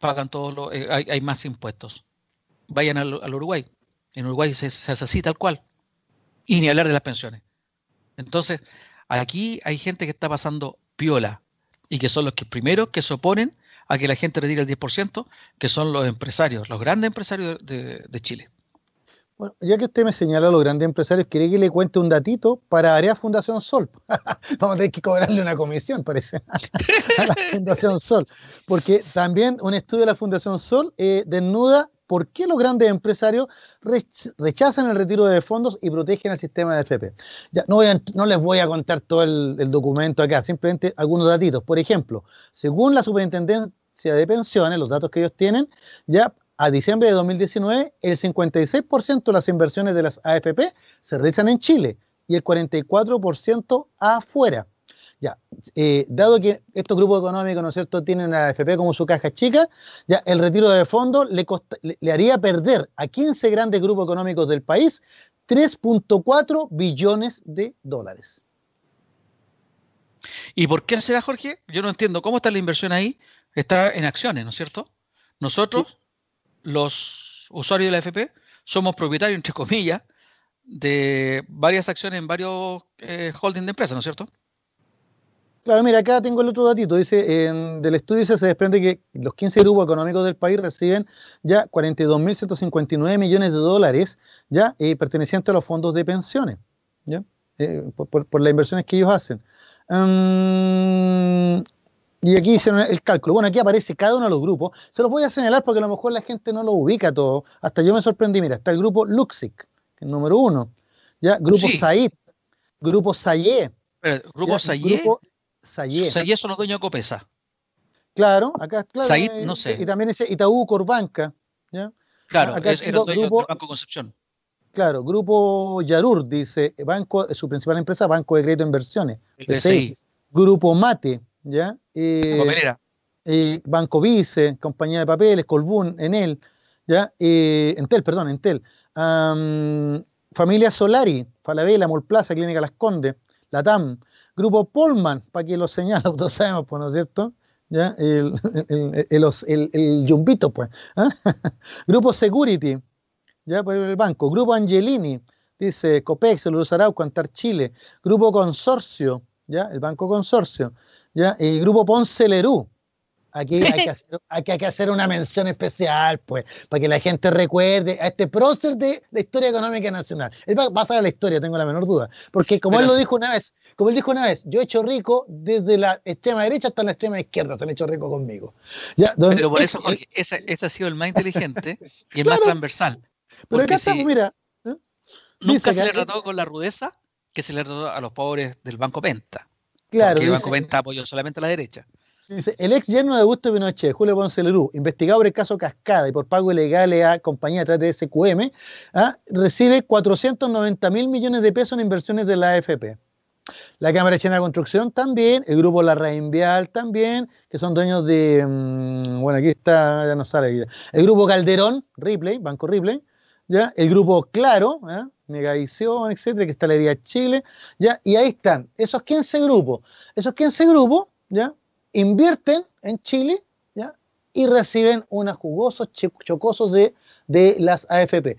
S1: pagan todos los, eh, hay, más impuestos. Vayan al, Uruguay. En Uruguay se, hace así, tal cual. Y ni hablar de las pensiones. Entonces, aquí hay gente que está pasando piola y que son los que primeros que se oponen a que la gente retire el 10%, que son los empresarios, los grandes empresarios de, Chile.
S2: Bueno, ya que usted me señala a los grandes empresarios, quería que le cuente un datito para Área Fundación Sol. Vamos a tener que cobrarle una comisión, parece, a la Fundación Sol. Porque también un estudio de la Fundación Sol eh, desnuda por qué los grandes empresarios rechazan el retiro de fondos y protegen el sistema de FP. No, les voy a contar todo el, documento acá, simplemente algunos datitos. Por ejemplo, según la Superintendencia de Pensiones, los datos que ellos tienen, ya a diciembre de 2019, el 56% de las inversiones de las AFP se realizan en Chile y el 44% afuera. Ya, eh, dado que estos grupos económicos, ¿no es cierto?, tienen a la AFP como su caja chica, ya el retiro de fondos le, le, haría perder a 15 grandes grupos económicos del país 3.4 billones de dólares.
S1: ¿Y por qué será, Jorge? Yo no entiendo. ¿Cómo está la inversión ahí? Está en acciones, ¿no es cierto? Nosotros, los usuarios de la AFP, somos propietarios, entre comillas, de varias acciones en varios eh, holdings de empresas, ¿no es cierto?
S2: Claro, mira, acá tengo el otro datito. Dice, en, del estudio se desprende que los 15 grupos económicos del país reciben ya 42.159 millones de dólares ya eh, pertenecientes a los fondos de pensiones, ¿ya? Eh, por, las inversiones que ellos hacen. y aquí hicieron el cálculo. Bueno, aquí aparece cada uno de los grupos. Se los voy a señalar porque a lo mejor la gente no lo ubica todo. Hasta yo me sorprendí. Mira, está el grupo Luxic, que es número uno. ¿ya? Grupo Said, Grupo Sayé.
S1: Grupo Sayé. Sayé. Sayé son los dueños de Copesa.
S2: Claro, acá, claro.
S1: Said, no sé.
S2: Y también ese Itaú Corbanca. ¿ya?
S1: Claro, acá es, el dueño grupo, Banco Concepción.
S2: Claro, Grupo Yarur, dice, banco, su principal empresa, Banco de Crédito e Inversiones.
S1: BCI.
S2: Grupo Mate, ¿ya? Eh, eh, Banco Vice, Compañía de Papeles, Colbún, Enel, ¿ya? Eh, Entel, perdón, Entel. Familia Solari, Falabella, Molplaza, Clínica Las Condes, Latam, Grupo Polman, para que lo señala, todos sabemos, pues, ¿no es cierto? ¿Ya? El, el, el, pues. ¿ah? Grupo Security, ya por el banco. Grupo Angelini, dice Copex, Luz Arauco, Antar Chile. Grupo Consorcio, ya, el Banco Consorcio. Ya, el Grupo Ponce Lerú. Aquí hay, que hacer, hay que hacer una mención especial, pues, para que la gente recuerde a este prócer de la historia económica nacional. Él va, a pasar a la historia, tengo la menor duda. Porque como él lo dijo una vez, como él dijo una vez, yo he hecho rico desde la extrema derecha hasta la extrema izquierda, se han hecho rico conmigo.
S1: pero por eso, Jorge, ese, ha sido el más inteligente y el más transversal.
S2: Pero acá estamos, mira.
S1: ¿eh? Nunca se le trató con la rudeza que se le trató a los pobres del Banco Penta. Claro. Porque el Banco Penta apoyó solamente a la derecha.
S2: El ex yerno de Augusto Pinochet, Julio Ponce Lerú, investigado por el caso Cascada y por pago ilegal a compañía detrás de SQM, ¿ah? recibe 490 mil millones de pesos en inversiones de la AFP. La Cámara China de Construcción también, el grupo La Reinvial también, que son dueños de, mm, bueno, aquí está, ya no sale, el grupo Calderón, Ripley, Banco Ripley, ¿ya? el grupo Claro, ¿ya? Megavisión, etcétera, que está la herida Chile, ¿ya? y ahí están, esos 15 grupos, esos 15 grupos, ¿ya? Invierten en Chile, ¿ya? y reciben unos jugosos, chocosos de, de las AFP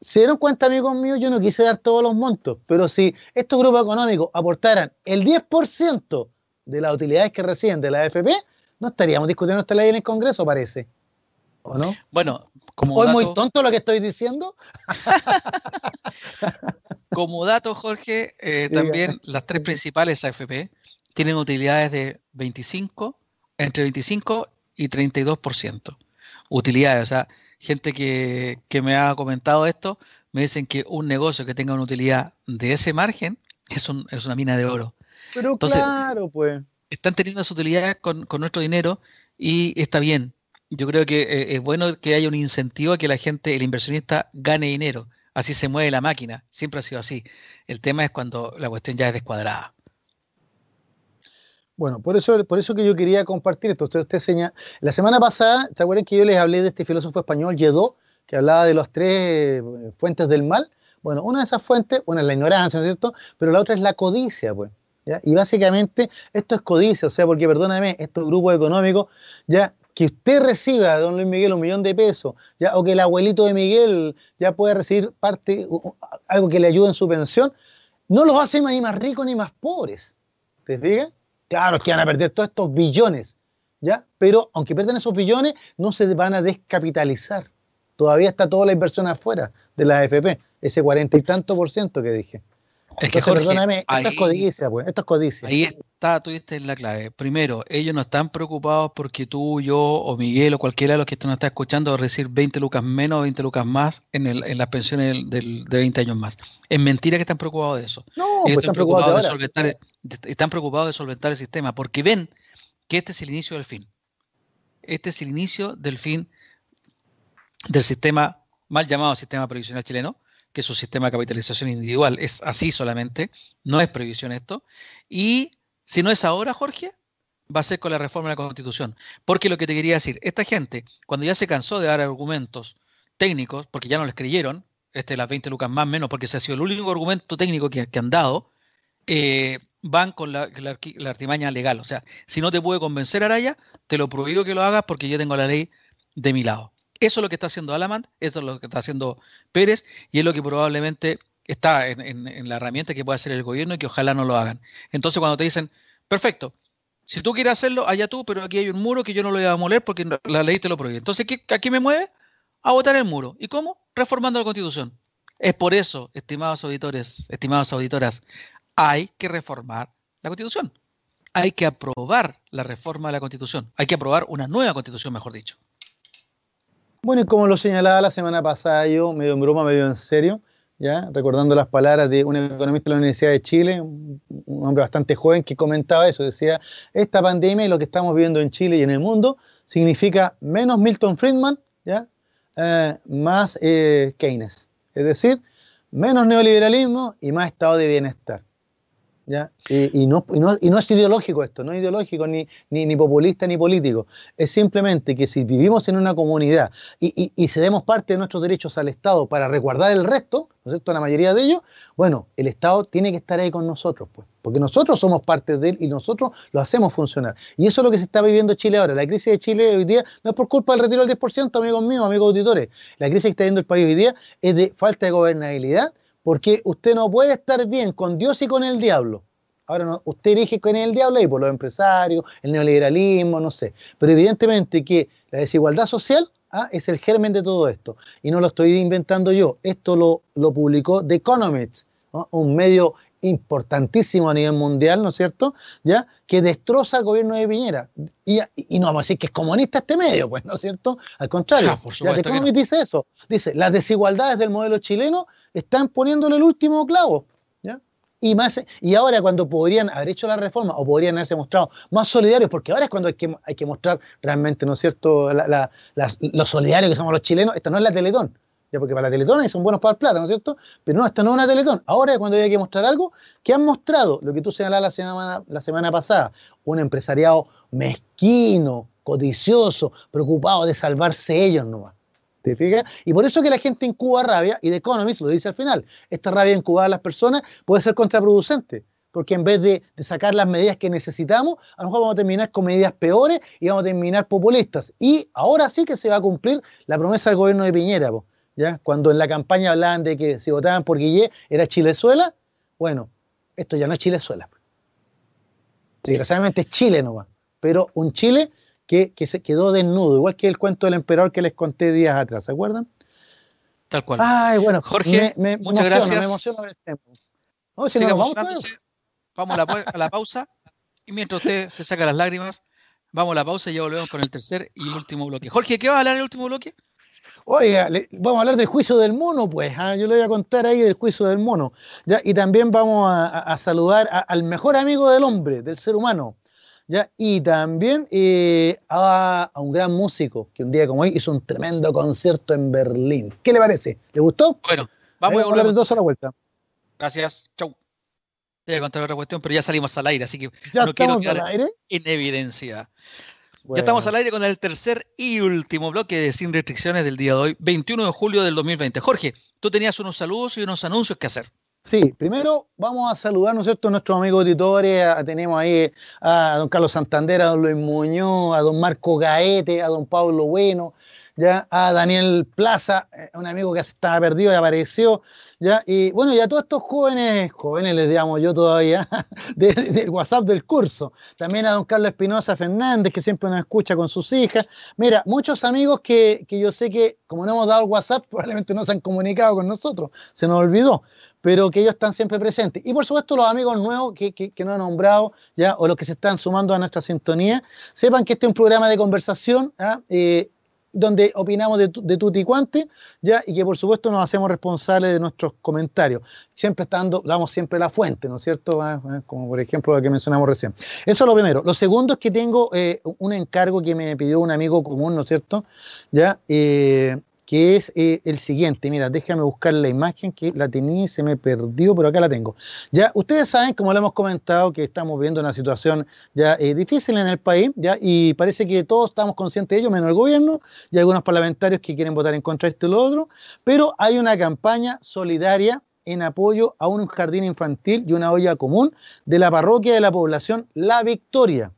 S2: se dieron cuenta, amigos míos, yo no quise dar todos los montos, pero si estos grupos económicos aportaran el 10% de las utilidades que reciben de la AFP, no estaríamos discutiendo esta ley en el Congreso, parece. ¿O no?
S1: Bueno,
S2: como ¿O es muy tonto lo que estoy diciendo?
S1: como dato, Jorge, eh, también las tres principales AFP tienen utilidades de 25, entre 25 y 32%. Utilidades, o sea, gente que, me ha comentado esto, me dicen que un negocio que tenga una utilidad de ese margen es, es una mina de oro.
S2: Pero claro, pues.
S1: Están teniendo su utilidad con, nuestro dinero y está bien. Yo creo que eh, es bueno que haya un incentivo a que la gente, el inversionista, gane dinero. Así se mueve la máquina. Siempre ha sido así. El tema es cuando la cuestión ya es descuadrada.
S2: Bueno, por eso, por eso que yo quería compartir esto. Usted, usted señala, la semana pasada, ¿se acuerdan que yo les hablé de este filósofo español, Lledó, que hablaba de las tres eh, fuentes del mal? Bueno, una de esas fuentes, una es la ignorancia, ¿no es cierto? Pero la otra es la codicia, pues. Y básicamente esto es codicia, o sea, porque perdóname, estos grupos económicos ya que usted reciba, don Luis Miguel, un millón de pesos, ¿ya? o que el abuelito de Miguel ya pueda recibir parte, algo que le ayude en su pensión, no los hace ni más ricos ni más pobres. ¿Te fijas? Claro, es que van a perder todos estos billones, ¿ya? Pero aunque pierdan esos billones, no se van a descapitalizar. Todavía está toda la inversión afuera de la AFP, ese cuarenta y tanto por ciento que dije.
S1: Es que Jorge, perdóname, esto es codicia, pues, esto es codicia. Ahí está, tú viste la clave. Primero, ellos no están preocupados porque tú, yo o Miguel o cualquiera de los que nos está escuchando va a recibir 20 lucas menos o 20 lucas más en, el, en las pensiones del, de 20 años más. Es mentira que están preocupados de eso.
S2: No, pues están, preocupados, de,
S1: solventar, están preocupados de solventar el sistema porque ven que este es el inicio del fin. Este es el inicio del fin del sistema mal llamado sistema previsional chileno, que su sistema de capitalización individual es así solamente, no es previsión esto. Y si no es ahora, Jorge, va a ser con la reforma de la Constitución. Porque lo que te quería decir, esta gente, cuando ya se cansó de dar argumentos técnicos, porque ya no les creyeron, este, las 20 lucas más menos, porque ese ha sido el único argumento técnico que, han dado, eh, van con la, artimaña legal. O sea, si no te puede convencer Araya, te lo prohíbo que lo hagas porque yo tengo la ley de mi lado. Eso es lo que está haciendo Alamant, eso es lo que está haciendo Pérez y es lo que probablemente está en, la herramienta que puede hacer el gobierno y que ojalá no lo hagan. Entonces cuando te dicen, perfecto, si tú quieres hacerlo, allá tú, pero aquí hay un muro que yo no lo voy a moler porque la ley te lo prohíbe. Entonces, ¿qué, ¿a qué me mueve? A votar el muro. ¿Y cómo? Reformando la constitución. Es por eso, estimados auditores, estimadas auditoras, hay que reformar la constitución. Hay que aprobar la reforma de la constitución. Hay que aprobar una nueva constitución, mejor dicho.
S2: Bueno, y como lo señalaba la semana pasada yo, medio en broma, medio en serio, ya recordando las palabras de un economista de la Universidad de Chile, un hombre bastante joven que comentaba eso, decía, esta pandemia y lo que estamos viviendo en Chile y en el mundo significa menos Milton Friedman, ¿ya? Eh, más eh, Keynes, es decir, menos neoliberalismo y más estado de bienestar. Y, no, no, es ideológico esto, no es ideológico ni, ni, populista ni político. Es simplemente que si vivimos en una comunidad y, y, cedemos parte de nuestros derechos al Estado para resguardar el resto, ¿no es cierto?, la mayoría de ellos, bueno, el Estado tiene que estar ahí con nosotros, pues, porque nosotros somos parte de él y nosotros lo hacemos funcionar. Y eso es lo que se está viviendo en Chile ahora. La crisis de Chile hoy día no es por culpa del retiro del 10%, amigos míos, amigos auditores. La crisis que está viendo el país hoy día es de falta de gobernabilidad porque usted no puede estar bien con Dios y con el diablo. Ahora no, usted dirige con el diablo y por los empresarios, el neoliberalismo, no sé. Pero evidentemente que la desigualdad social ah, es el germen de todo esto. Y no lo estoy inventando yo. Esto lo, lo publicó The Economist, un medio importantísimo a nivel mundial, ¿no es cierto? ¿Ya? Que destroza al gobierno de Piñera. Y, no vamos a decir que es comunista este medio, pues, ¿no es cierto? Al contrario, ah, The Economist dice eso. Dice, las desigualdades del modelo chileno están poniéndole el último clavo. ¿ya? Y, más, y ahora cuando podrían haber hecho la reforma o podrían haberse mostrado más solidarios, porque ahora es cuando hay que, hay que mostrar realmente, ¿no es cierto?, la, lo solidarios que somos los chilenos. Esta no es la Teletón, ya porque para la Teletón son buenos para el plata, ¿no es cierto? Pero no, esta no es una Teletón. Ahora es cuando hay que mostrar algo que han mostrado, lo que tú señalabas la semana, la semana pasada, un empresariado mezquino, codicioso, preocupado de salvarse ellos nomás. ¿Te fijas? Y por eso que la gente en Cuba rabia, y The Economist lo dice al final, esta rabia incubada de las personas puede ser contraproducente, porque en vez de, sacar las medidas que necesitamos, a lo mejor vamos a terminar con medidas peores y vamos a terminar populistas. Y ahora sí que se va a cumplir la promesa del gobierno de Piñera, ¿ya? Cuando en la campaña hablaban de que si votaban por Guillé era Chilezuela, bueno, esto ya no es Chilezuela. Desgraciadamente es Chile nomás, pero un Chile que, se quedó desnudo, igual que el cuento del emperador que les conté días atrás, ¿se acuerdan?
S1: Tal cual.
S2: Ay, bueno,
S1: Jorge, muchas gracias.
S2: Me emociono ver este
S1: vamos, vamos a, la, pausa y mientras usted se saca las lágrimas, vamos a la pausa y ya volvemos con el tercer y último bloque. Jorge, ¿qué va a hablar en el último bloque?
S2: Oiga, vamos a hablar del juicio del mono, pues. ¿ah? Yo le voy a contar ahí del juicio del mono. ¿ya? Y también vamos a, saludar al mejor amigo del hombre, del ser humano, y también eh, a, un gran músico que un día como hoy hizo un tremendo concierto en Berlín. ¿Qué le parece? ¿Le gustó?
S1: Bueno, vamos a volver
S2: dos a la vuelta.
S1: Gracias, chau. Te voy a contar otra cuestión, pero ya salimos al aire, así que
S2: ¿Ya no quiero quedar aire?
S1: en evidencia. Ya estamos al aire con el tercer y último bloque de Sin Restricciones del día de hoy, 21 de julio del 2020. Jorge, tú tenías unos saludos y unos anuncios que hacer.
S2: Sí, primero vamos a saludar, ¿no es cierto?, a nuestros amigos auditores. tenemos ahí a don Carlos Santander, a don Luis Muñoz, a don Marco Gaete, a don Pablo Bueno, ya a Daniel Plaza, eh, un amigo que estaba perdido y apareció, ya, y bueno, y a todos estos jóvenes, jóvenes les digamos yo todavía, del WhatsApp del curso, también a don Carlos Espinosa Fernández, que siempre nos escucha con sus hijas, mira, muchos amigos que, que yo sé que, como no hemos dado el WhatsApp, probablemente no se han comunicado con nosotros, se nos olvidó, pero que ellos están siempre presentes. Y por supuesto los amigos nuevos que, que, que no han nombrado ya, o los que se están sumando a nuestra sintonía, sepan que este es un programa de conversación, ¿ah? eh, donde opinamos de, de tutti cuanti, ya, y que por supuesto nos hacemos responsables de nuestros comentarios. Siempre estando, damos siempre la fuente, ¿no es cierto? Ah, ah, como por ejemplo lo que mencionamos recién. Eso es lo primero. Lo segundo es que tengo eh, un encargo que me pidió un amigo común, ¿no es cierto? Ya, eh, que es eh, el siguiente. Mira, déjame buscar la imagen que la tenía y se me perdió, pero acá la tengo. Ya, ustedes saben, como lo hemos comentado, que estamos viendo una situación ya eh, difícil en el país, ya, y parece que todos estamos conscientes de ello, menos el gobierno y algunos parlamentarios que quieren votar en contra de esto y lo otro, pero hay una campaña solidaria en apoyo a un jardín infantil y una olla común de la parroquia de la población La Victoria.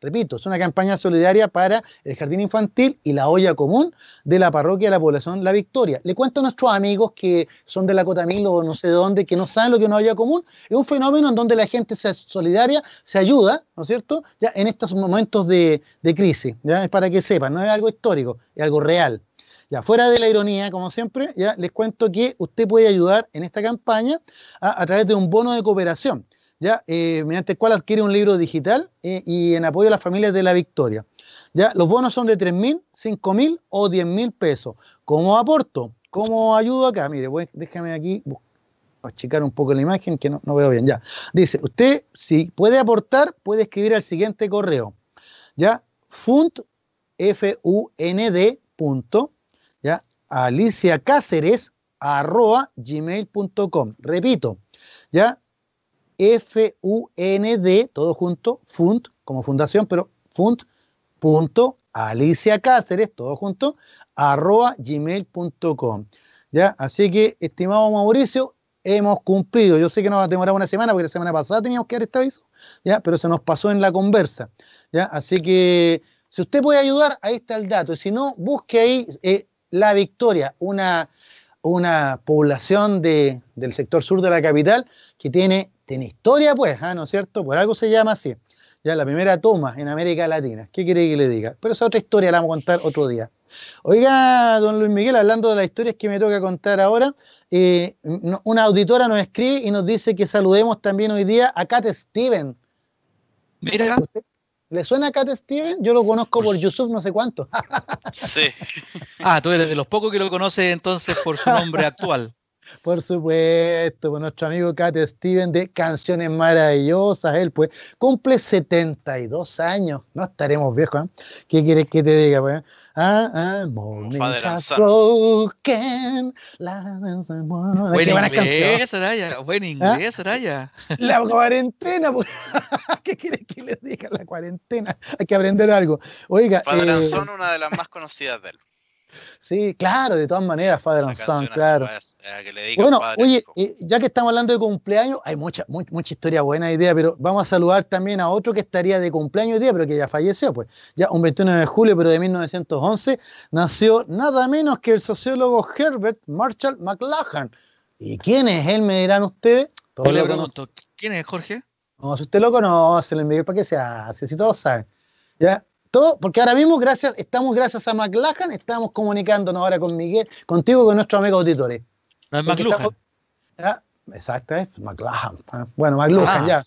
S2: Repito, es una campaña solidaria para el jardín infantil y la olla común de la parroquia de la población La Victoria. Le cuento a nuestros amigos que son de la Cotamil o no sé de dónde, que no saben lo que es una olla común. Es un fenómeno en donde la gente se solidaria, se ayuda, ¿no es cierto? Ya en estos momentos de, crisis, ya es para que sepan, no es algo histórico, es algo real. Ya, fuera de la ironía, como siempre, ya les cuento que usted puede ayudar en esta campaña a través de un bono de cooperación. ¿Ya? Eh, mediante el cual adquiere un libro digital eh, y en apoyo a las familias de la Victoria. ¿ya? Los bonos son de 3 mil, 5 mil o 10 mil pesos. ¿Cómo aporto? ¿Cómo ayudo acá? Mire, déjame aquí achicar un poco la imagen que no, veo bien. Ya. Dice, usted si puede aportar, puede escribir al siguiente correo. ¿Ya? Fund, F-U-N-D, punto, ¿ya? Alicia Cáceres, arroba gmail.com. Repito, ¿ya? F-U-N-D, todo junto, fund, como fundación, pero fund, punto, Alicia Cáceres, todo junto, arroba gmail.com. ¿Ya? Así que, estimado Mauricio, hemos cumplido. Yo sé que nos va a demorar una semana, porque la semana pasada teníamos que dar este aviso, ¿ya? pero se nos pasó en la conversa. ¿ya? Así que, si usted puede ayudar, ahí está el dato. Si no, busque ahí eh, La Victoria, una, una población de, del sector sur de la capital que tiene tiene historia, pues, ¿ah? ¿no es cierto? Por algo se llama así. Ya la primera toma en América Latina. ¿Qué quiere que le diga? Pero esa otra historia la vamos a contar otro día. Oiga, don Luis Miguel, hablando de las historias que me toca contar ahora, eh, una auditora nos escribe y nos dice que saludemos también hoy día a Cat Steven. Mira. ¿Le suena a Cat Steven? Yo lo conozco por Yusuf no sé cuánto.
S1: sí. Ah, tú eres de los pocos que lo conoces entonces por su nombre actual.
S2: Por supuesto, pues nuestro amigo Kate Steven de Canciones Maravillosas, él pues cumple 72 años, no estaremos viejos, ¿eh? ¿qué quieres que te diga? Pues? Ah, ah, morning has broken.
S1: Buen inglés, Araya, buen inglés, Araya.
S2: La cuarentena, pues. ¿qué quieres que le diga? La cuarentena, hay que aprender algo. Oiga.
S3: Father eh, una de las más conocidas de él.
S2: Sí, claro, de todas maneras, Father and Son, claro. bueno, oye, eh, ya que estamos hablando de cumpleaños, hay mucha, mucha, historia buena idea, pero vamos a saludar también a otro que estaría de cumpleaños hoy día, pero que ya falleció, pues. Ya un 21 de julio, pero de 1911, nació nada menos que el sociólogo Herbert Marshall McLuhan. ¿Y quién es él, me dirán ustedes?
S1: le pregunto, ¿quién es Jorge?
S2: No, si usted lo conoce, le envío para que se hace, si todos saben. ¿Ya? Todo, porque ahora mismo, gracias, estamos gracias a McLachlan, estamos comunicándonos ahora con Miguel, contigo con nuestros amigos auditores.
S1: No es McLuhan.
S2: exacto, es McLachlan. Ah, bueno, McLuhan, ya.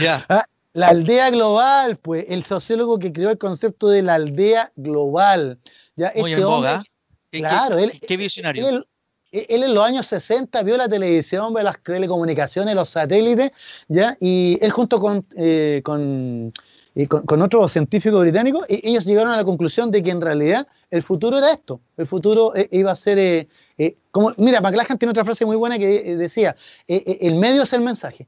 S2: ya. Ah, la aldea global, pues, el sociólogo que creó el concepto de la aldea global. Ya,
S1: Muy este en boga.
S2: claro,
S1: ¿Qué,
S2: él,
S1: qué visionario.
S2: Él, él, en los años 60 vio la televisión, vio las telecomunicaciones, los satélites, ¿ya? y él junto con, eh, con con, con otros científicos británicos, y ellos llegaron a la conclusión de que en realidad el futuro era esto, el futuro eh, iba a ser, eh, eh, como, mira, McLachlan tiene otra frase muy buena que decía, el medio es el mensaje.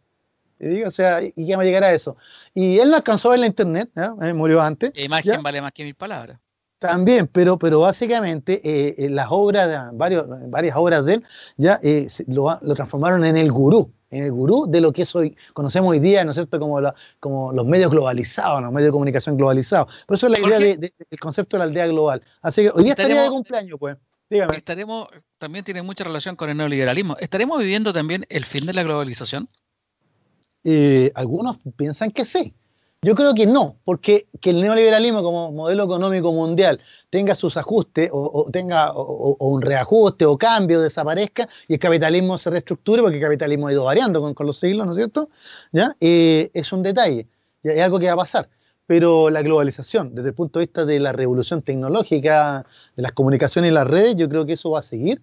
S2: O sea, y ya va a llegar a eso. Y él no alcanzó a ver la internet, murió antes.
S1: imagen vale más que mil palabras.
S2: También, pero, pero básicamente eh, las obras, varios, varias obras de él, ya lo, lo, transformaron en el gurú, en el gurú de lo que es hoy, conocemos hoy día, ¿no es cierto?, como, como los medios globalizados, los medios de comunicación globalizados. Por eso es la idea del concepto de la aldea global. Así que hoy día estaría de cumpleaños, pues.
S1: Dígame. Estaremos, también tiene mucha relación con el neoliberalismo. ¿Estaremos viviendo también el fin de la globalización?
S2: Eh, algunos piensan que sí. Yo creo que no, porque que el neoliberalismo como modelo económico mundial tenga sus ajustes o, tenga o, un reajuste o cambio, desaparezca y el capitalismo se reestructure, porque el capitalismo ha ido variando con, los siglos, ¿no es cierto? ¿Ya? Eh, es un detalle, es algo que va a pasar. Pero la globalización, desde el punto de vista de la revolución tecnológica, de las comunicaciones y las redes, yo creo que eso va a seguir,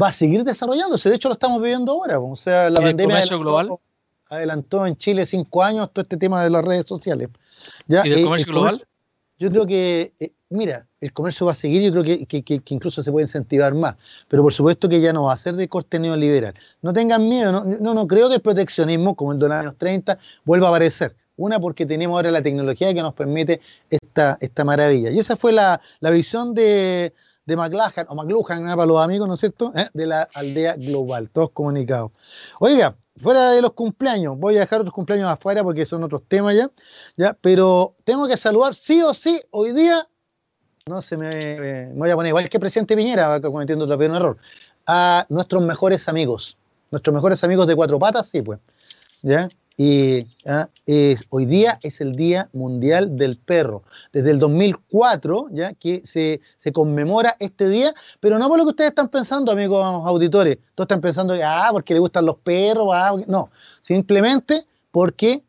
S2: va a seguir desarrollándose. De hecho, lo estamos viviendo ahora. O sea, la pandemia.
S1: global?
S2: Adelantó en Chile cinco años todo este tema de las redes sociales.
S1: ¿Ya? ¿Y del eh, comercio global?
S2: yo creo que, eh, mira, el comercio va a seguir, yo creo que, incluso se puede incentivar más, pero por supuesto que ya no va a ser de corte neoliberal. No tengan miedo, no, no, creo que el proteccionismo, como el de los años 30, vuelva a aparecer. Una, porque tenemos ahora la tecnología que nos permite esta, esta maravilla. Y esa fue la, la visión de, de McLuhan, o McLuhan para los amigos, ¿no es cierto?, ¿Eh? de la aldea global, todos comunicados. Oiga, fuera de los cumpleaños, voy a dejar otros cumpleaños afuera porque son otros temas ya, ya, pero tengo que saludar sí o sí hoy día, no se me, me voy a poner igual que presidente Piñera, cometiendo también un error, a nuestros mejores amigos, nuestros mejores amigos de cuatro patas, sí, pues, ya, y ah, hoy día es el Día Mundial del Perro. Desde el 2004, ya que se, conmemora este día, pero no por lo que ustedes están pensando, amigos auditores. Todos están pensando, ah, porque le gustan los perros, ah, no. Simplemente porque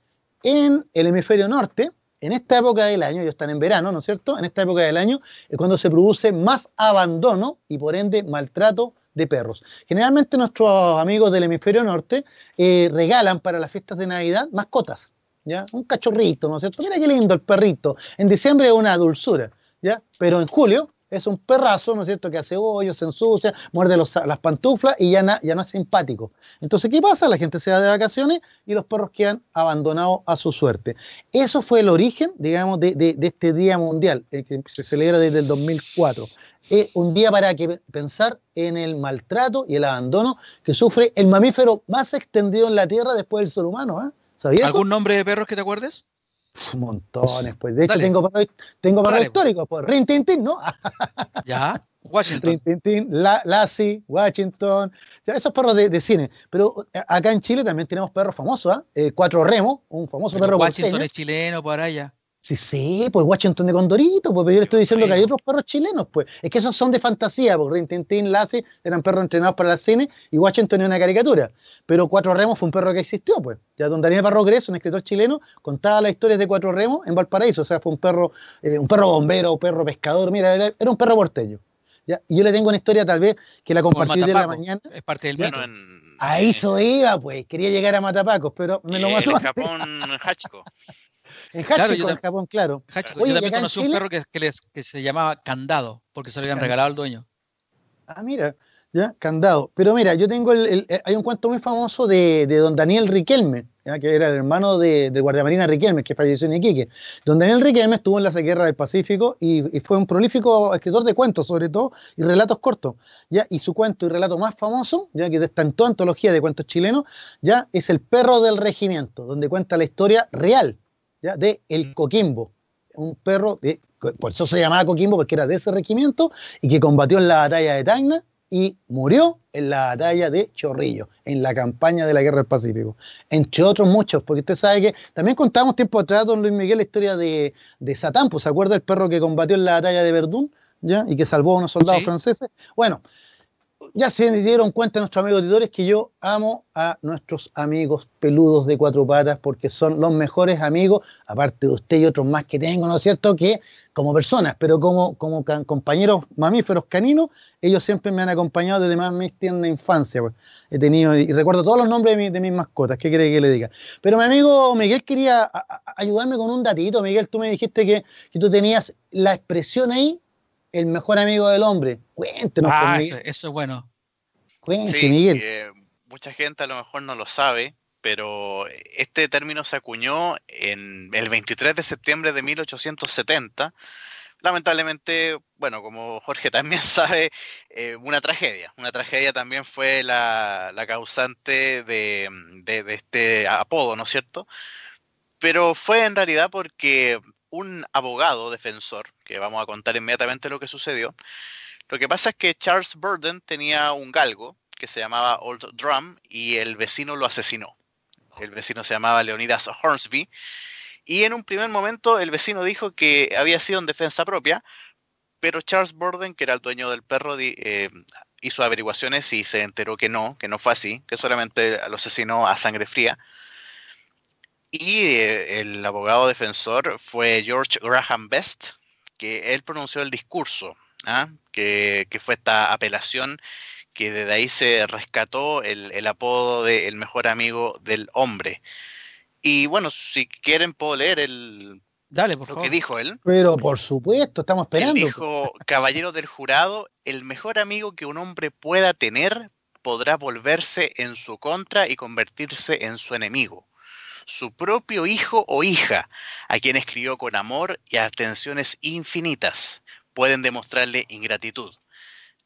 S2: en el hemisferio norte, en esta época del año, ellos están en verano, ¿no es cierto? En esta época del año es cuando se produce más abandono y por ende maltrato de perros. Generalmente nuestros amigos del hemisferio norte eh, regalan para las fiestas de Navidad mascotas, ¿ya? Un cachorrito, ¿no es cierto? Mira qué lindo el perrito. En diciembre es una dulzura, ¿ya? Pero en julio es un perrazo, ¿no es cierto?, que hace hoyos, se ensucia, muerde las pantuflas y ya, ya no es simpático. Entonces, ¿qué pasa? La gente se va de vacaciones y los perros quedan abandonados a su suerte. Eso fue el origen, digamos, de, de este Día Mundial, el que se celebra desde el 2004 es un día para que pensar en el maltrato y el abandono que sufre el mamífero más extendido en la Tierra después del ser humano. ¿eh?
S1: ¿Sabías ¿Algún nombre de perros que te acuerdes?
S2: Montones, pues. De hecho, tengo perros, tengo perros históricos, pues. Rin ¿no?
S1: ya. Washington.
S2: Rin la, Lassie, Washington, esos perros de, cine. Pero acá en Chile también tenemos perros famosos, ¿eh? Cuatro Remos, un famoso perro
S1: Washington es chileno, por allá.
S2: Sí, sí, pues Washington de Condorito, pues, pero yo le estoy diciendo que hay otros perros chilenos, pues. Es que esos son de fantasía, porque Rintintín, Lassie eran perros entrenados para el cine y Washington es una caricatura. Pero Cuatro Remos fue un perro que existió, pues. Ya don Daniel Barro Greso, un escritor chileno, contaba las historias de Cuatro Remos en Valparaíso. O sea, fue un perro, eh, un perro bombero, un perro pescador, mira, era, un perro porteño. ¿ya? Y yo le tengo una historia tal vez que la compartí de la mañana.
S1: Es parte del bueno,
S2: Ahí eso iba, pues. Quería llegar a Matapacos, pero me lo mató.
S3: En Japón, Hachiko.
S2: En Hachiko, en Japón, claro.
S1: yo también conocí un perro que, que, se llamaba Candado, porque se lo habían regalado al dueño.
S2: Ah, mira, ya, Candado. Pero mira, yo tengo el, eh, hay un cuento muy famoso de, de don Daniel Riquelme, que era el hermano de, de, guardiamarina Riquelme, que falleció en Iquique. Don Daniel Riquelme estuvo en la guerra del Pacífico y, fue un prolífico escritor de cuentos, sobre todo, y relatos cortos. ¿ya? Y su cuento y relato más famoso, ya que está en toda antología de cuentos chilenos, ya es El perro del regimiento, donde cuenta la historia real de El Coquimbo, un perro, por eso se llamaba Coquimbo, porque era de ese regimiento, y que combatió en la batalla de Tacna y murió en la batalla de Chorrillo, en la campaña de la Guerra del Pacífico, entre otros muchos, porque usted sabe que también contamos tiempo atrás, don Luis Miguel, la historia de, de Satán, pues, ¿se acuerda el perro que combatió en la batalla de Verdún? ¿Ya? y que salvó a unos soldados franceses. Bueno, ya se dieron cuenta nuestros amigos editores que yo amo a nuestros amigos peludos de cuatro patas porque son los mejores amigos, aparte de usted y otros más que tengo, ¿no es cierto? Que como personas, pero como, como compañeros mamíferos caninos, ellos siempre me han acompañado desde más mi tierna infancia. Pues. He tenido, y recuerdo todos los nombres de, mis mascotas, ¿qué quiere que le diga? Pero mi amigo Miguel quería ayudarme con un datito. Miguel, tú me dijiste que, que tú tenías la expresión ahí el mejor amigo del hombre. Cuéntenos.
S1: Ah, eso, es bueno.
S3: Cuéntenos, Miguel. Eh, mucha gente a lo mejor no lo sabe, pero este término se acuñó en el 23 de septiembre de 1870 lamentablemente, bueno, como Jorge también sabe, eh, una tragedia. Una tragedia también fue la, causante de, de, este apodo, ¿no es cierto? Pero fue en realidad porque un abogado defensor, que vamos a contar inmediatamente lo que sucedió, lo que pasa es que Charles Burden tenía un galgo que se llamaba Old Drum y el vecino lo asesinó. El vecino se llamaba Leonidas Hornsby y en un primer momento el vecino dijo que había sido en defensa propia, pero Charles Borden, que era el dueño del perro, eh, hizo averiguaciones y se enteró que no, que no fue así, que solamente lo asesinó a sangre fría. Y eh, el abogado defensor fue George Graham Best, que él pronunció el discurso, ¿ah? que, fue esta apelación que desde ahí se rescató el, el apodo de el mejor amigo del hombre. Y bueno, si quieren puedo leer el
S1: Dale, por
S3: lo que dijo él.
S2: Pero por supuesto, estamos esperando.
S3: Él dijo, caballero del jurado, el mejor amigo que un hombre pueda tener podrá volverse en su contra y convertirse en su enemigo. Su propio hijo o hija, a quien escribió con amor y atenciones infinitas, pueden demostrarle ingratitud.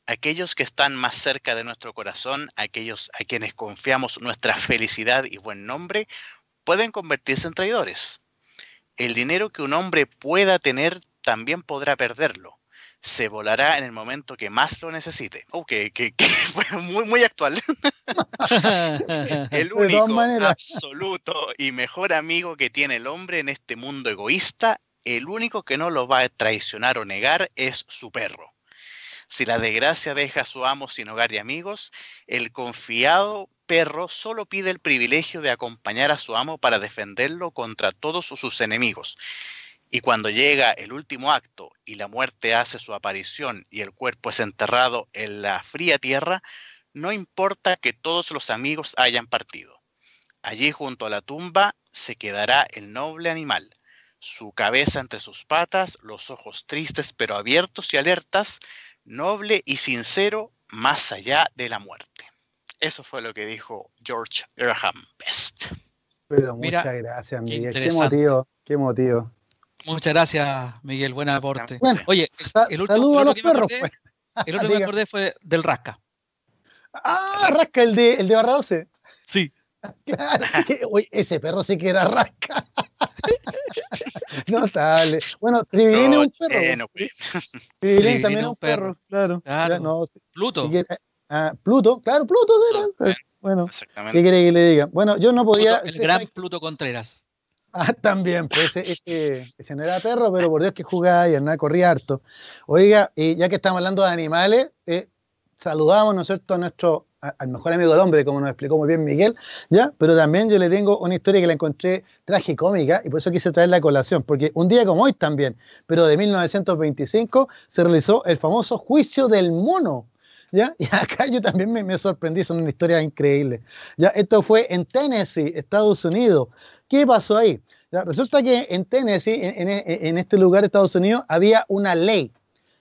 S3: Aquellos que están más cerca de nuestro corazón, aquellos a quienes confiamos nuestra felicidad y buen nombre, pueden convertirse en traidores. El dinero que un hombre pueda tener también podrá perderlo. Se volará en el momento que más lo necesite. Oh, que, muy, muy actual. el único, absoluto y mejor amigo que tiene el hombre en este mundo egoísta, el único que no lo va a traicionar o negar es su perro. Si la desgracia deja a su amo sin hogar y amigos, el confiado perro solo pide el privilegio de acompañar a su amo para defenderlo contra todos sus enemigos. Y cuando llega el último acto y la muerte hace su aparición y el cuerpo es enterrado en la fría tierra, no importa que todos los amigos hayan partido. Allí junto a la tumba se quedará el noble animal, su cabeza entre sus patas, los ojos tristes pero abiertos y alertas, noble y sincero más allá de la muerte. Eso fue lo que dijo George Graham Best.
S2: Pero muchas gracias, Miguel. Qué, motivo, qué motivo.
S1: Muchas gracias, Miguel. Buen aporte.
S2: Oye, el, último,
S1: a los perros. Pues. el otro que me acordé fue del Rasca.
S2: Ah, Rasca, el de, el de Barra 12.
S1: Sí.
S2: Claro, oye, ese perro sí que era Rasca. Notable. Bueno, Tribilín es un perro. Tribilín también es un perro, claro.
S1: Pluto.
S2: Ah, Pluto, claro, Pluto era. Bueno, ¿qué quiere que le diga? Bueno, yo no podía.
S1: el gran Pluto Contreras.
S2: Ah, también, pues ese, ese, no era perro, pero por Dios que jugaba y nada, corría harto. Oiga, y ya que estamos hablando de animales, eh, saludamos, ¿no es cierto?, a nuestro, al mejor amigo del hombre, como nos explicó muy bien Miguel, ¿ya? Pero también yo le tengo una historia que la encontré tragicómica y por eso quise traer la colación, porque un día como hoy también, pero de 1925, se realizó el famoso juicio del mono ¿ya? Y acá yo también me, sorprendí, son una historia increíble. ¿ya? Esto fue en Tennessee, Estados Unidos. ¿Qué pasó ahí? Resulta que en Tennessee, en, este lugar de Estados Unidos, había una ley,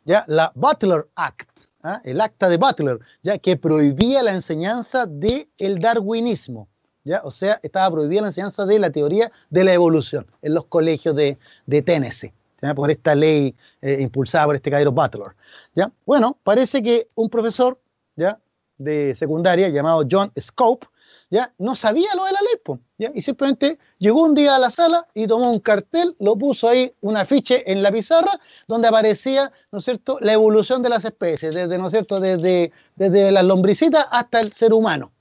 S2: ¿ya? la Butler Act, ¿ah? el acta de Butler, ya que prohibía la enseñanza del el darwinismo. ¿Ya? O sea, estaba prohibida la enseñanza de la teoría de la evolución en los colegios de, de Tennessee por esta ley eh, impulsada por este caballero Butler. ¿ya? Bueno, parece que un profesor ¿ya? de secundaria llamado John Scope ¿ya? no sabía lo de la ley, ¿ya? y simplemente llegó un día a la sala y tomó un cartel, lo puso ahí, un afiche en la pizarra, donde aparecía, ¿no es cierto?, la evolución de las especies, desde, ¿no es cierto?, desde, desde las lombricitas hasta el ser humano,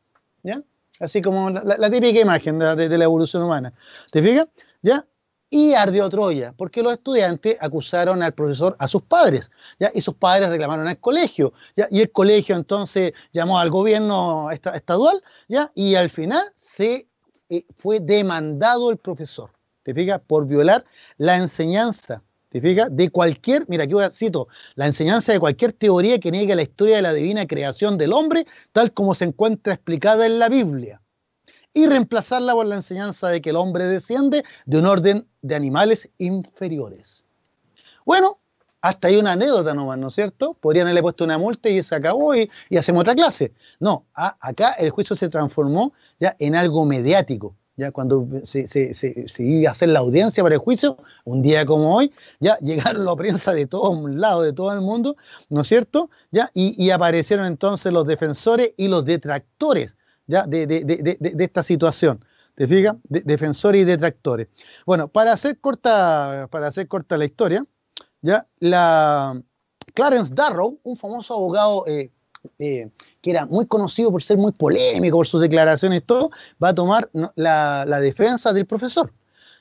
S2: ¿ya? Así como la, típica imagen de, de, la evolución humana. ¿Te fijas? ¿Ya? Y ardió Troya, porque los estudiantes acusaron al profesor a sus padres, ¿ya? y sus padres reclamaron al colegio, ¿ya? y el colegio entonces llamó al gobierno estadual, ¿ya? y al final se eh, fue demandado el profesor, ¿te fijas? Por violar la enseñanza, ¿te fijas? De cualquier, mira aquí voy a cito, la enseñanza de cualquier teoría que niegue la historia de la divina creación del hombre, tal como se encuentra explicada en la Biblia y reemplazarla por la enseñanza de que el hombre desciende de un orden de animales inferiores. Bueno, hasta hay una anécdota nomás, ¿no es cierto? Podrían haberle puesto una multa y se acabó y, hacemos otra clase. No, acá el juicio se transformó ya en algo mediático. ya cuando se, iba a hacer la audiencia para el juicio, un día como hoy, ya llegaron la prensa de todos lados, de todo el mundo, ¿no es cierto? Ya, y, aparecieron entonces los defensores y los detractores ya de, esta situación. ¿Te defensores y detractores. Bueno, para hacer corta, para hacer corta la historia, ya la Clarence Darrow, un famoso abogado eh, eh, que era muy conocido por ser muy polémico por sus declaraciones y todo, va a tomar la, defensa del profesor.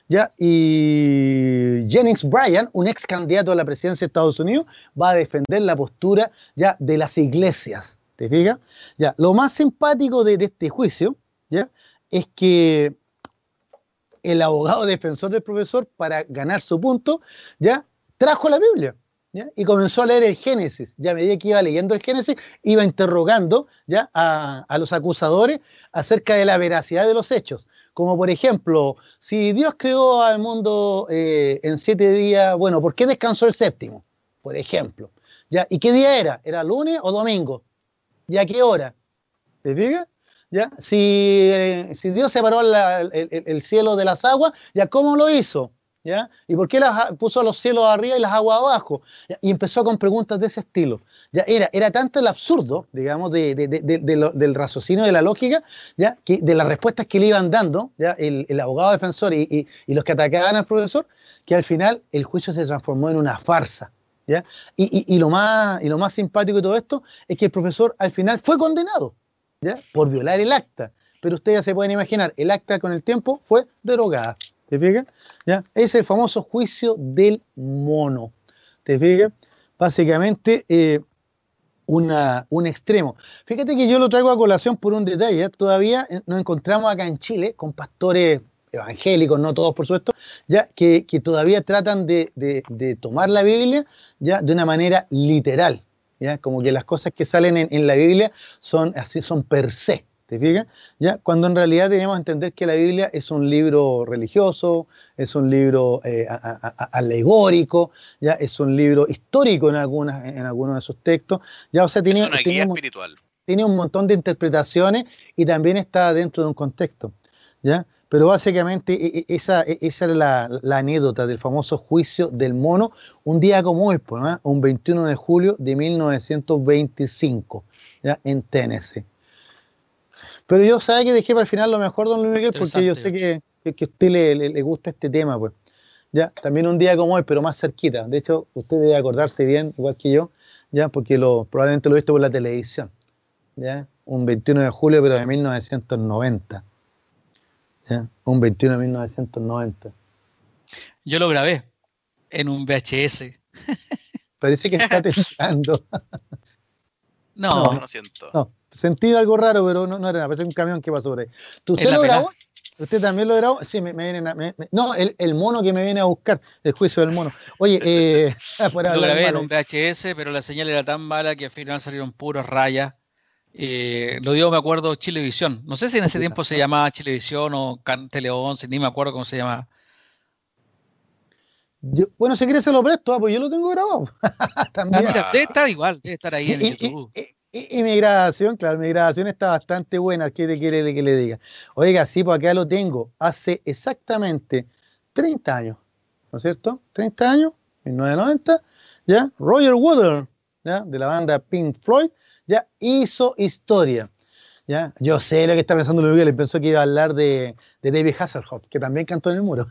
S2: ¿ya? Y Jennings Bryan, un ex candidato a la presidencia de Estados Unidos, va a defender la postura ya de las iglesias. ¿Te fijas? Ya, lo más simpático de, este juicio ¿ya? es que el abogado defensor del profesor, para ganar su punto, ya trajo la Biblia y comenzó a leer el Génesis. Ya a medida que iba leyendo el Génesis, iba interrogando ¿ya? A, los acusadores acerca de la veracidad de los hechos. Como por ejemplo, si Dios creó al mundo eh, en siete días, bueno, ¿por qué descansó el séptimo? Por ejemplo. ¿ya? ¿Y qué día era? ¿Era lunes o domingo? ¿Y a qué hora? ¿Te fijas? ¿Ya? Si, eh, si Dios separó el, el, cielo de las aguas, ¿ya cómo lo hizo? ¿Y por qué las, puso los cielos arriba y las aguas abajo? Y empezó con preguntas de ese estilo. ¿ya? Era, era tanto el absurdo, digamos, del raciocinio de la lógica, ¿ya? Que, de las respuestas que le iban dando ¿ya? El, abogado defensor y, los que atacaban al profesor, que al final el juicio se transformó en una farsa. ¿Ya? Y, lo más, y lo más simpático de todo esto es que el profesor al final fue condenado ¿ya? por violar el acta. Pero ustedes ya se pueden imaginar, el acta con el tiempo fue derogada. ¿Te fijas? ¿Ya? Es el famoso juicio del mono. ¿Te fijas? Básicamente, eh, una, un extremo. Fíjate que yo lo traigo a colación por un detalle. ¿eh? Todavía eh, nos encontramos acá en Chile con pastores evangélicos, no todos por supuesto, ya que, todavía tratan de, tomar la Biblia ya de una manera literal, ya como que las cosas que salen en, en la Biblia son así, son per se. ¿Te fijas? ¿Ya? Cuando en realidad tenemos que entender que la Biblia es un libro religioso, es un libro eh, alegórico, ¿ya? es un libro histórico en, algunas, en algunos de sus textos. ¿ya? O sea, tiene,
S3: es una guía espiritual.
S2: Tiene un montón de interpretaciones y también está dentro de un contexto. ¿ya? Pero básicamente e, e, esa, e, esa es la, anécdota del famoso juicio del mono, un día como hoy, pues, un 21 de julio de 1925, ¿ya? en Tennessee. Pero yo sabe que dejé para el final lo mejor, don Luis Miguel, porque yo sé que, que, a usted le, gusta este tema, pues. Ya, también un día como hoy, pero más cerquita. De hecho, usted debe acordarse bien, igual que yo, ya, porque lo, probablemente lo he visto por la televisión. Ya, un 21 de julio, pero de 1990. Ya, un 21 de 1990.
S1: Yo lo grabé en un VHS.
S2: Parece que está pensando.
S1: no, no, no siento.
S2: No, Sentí algo raro, pero no, no era nada, parece un camión que pasó por ahí. ¿Usted lo grabó? ¿Usted también lo grabó? Sí, me, me viene No, el, el, mono que me viene a buscar, el juicio del mono. Oye, eh,
S1: lo grabé en un VHS, pero la señal era tan mala que al final salieron puros rayas. Eh, lo dio, me acuerdo, Chilevisión. No sé si en ese tiempo se llamaba Chilevisión o Tele 11, ni me acuerdo cómo se llamaba.
S2: bueno, si quieres se lo presto, ah, pues yo lo tengo grabado.
S1: También. Ah, debe estar igual, debe estar ahí en YouTube.
S2: Y, mi grabación, claro, mi grabación está bastante buena, ¿qué quiere que le diga? Oiga, sí, pues acá lo tengo, hace exactamente 30 años, ¿no es cierto? 30 años, 1990, ¿ya? Roger Water, ¿ya? De la banda Pink Floyd, ya hizo historia. ¿Ya? Yo sé lo que está pensando Luis le pensó que iba a hablar de, de David Hasselhoff, que también cantó en el muro.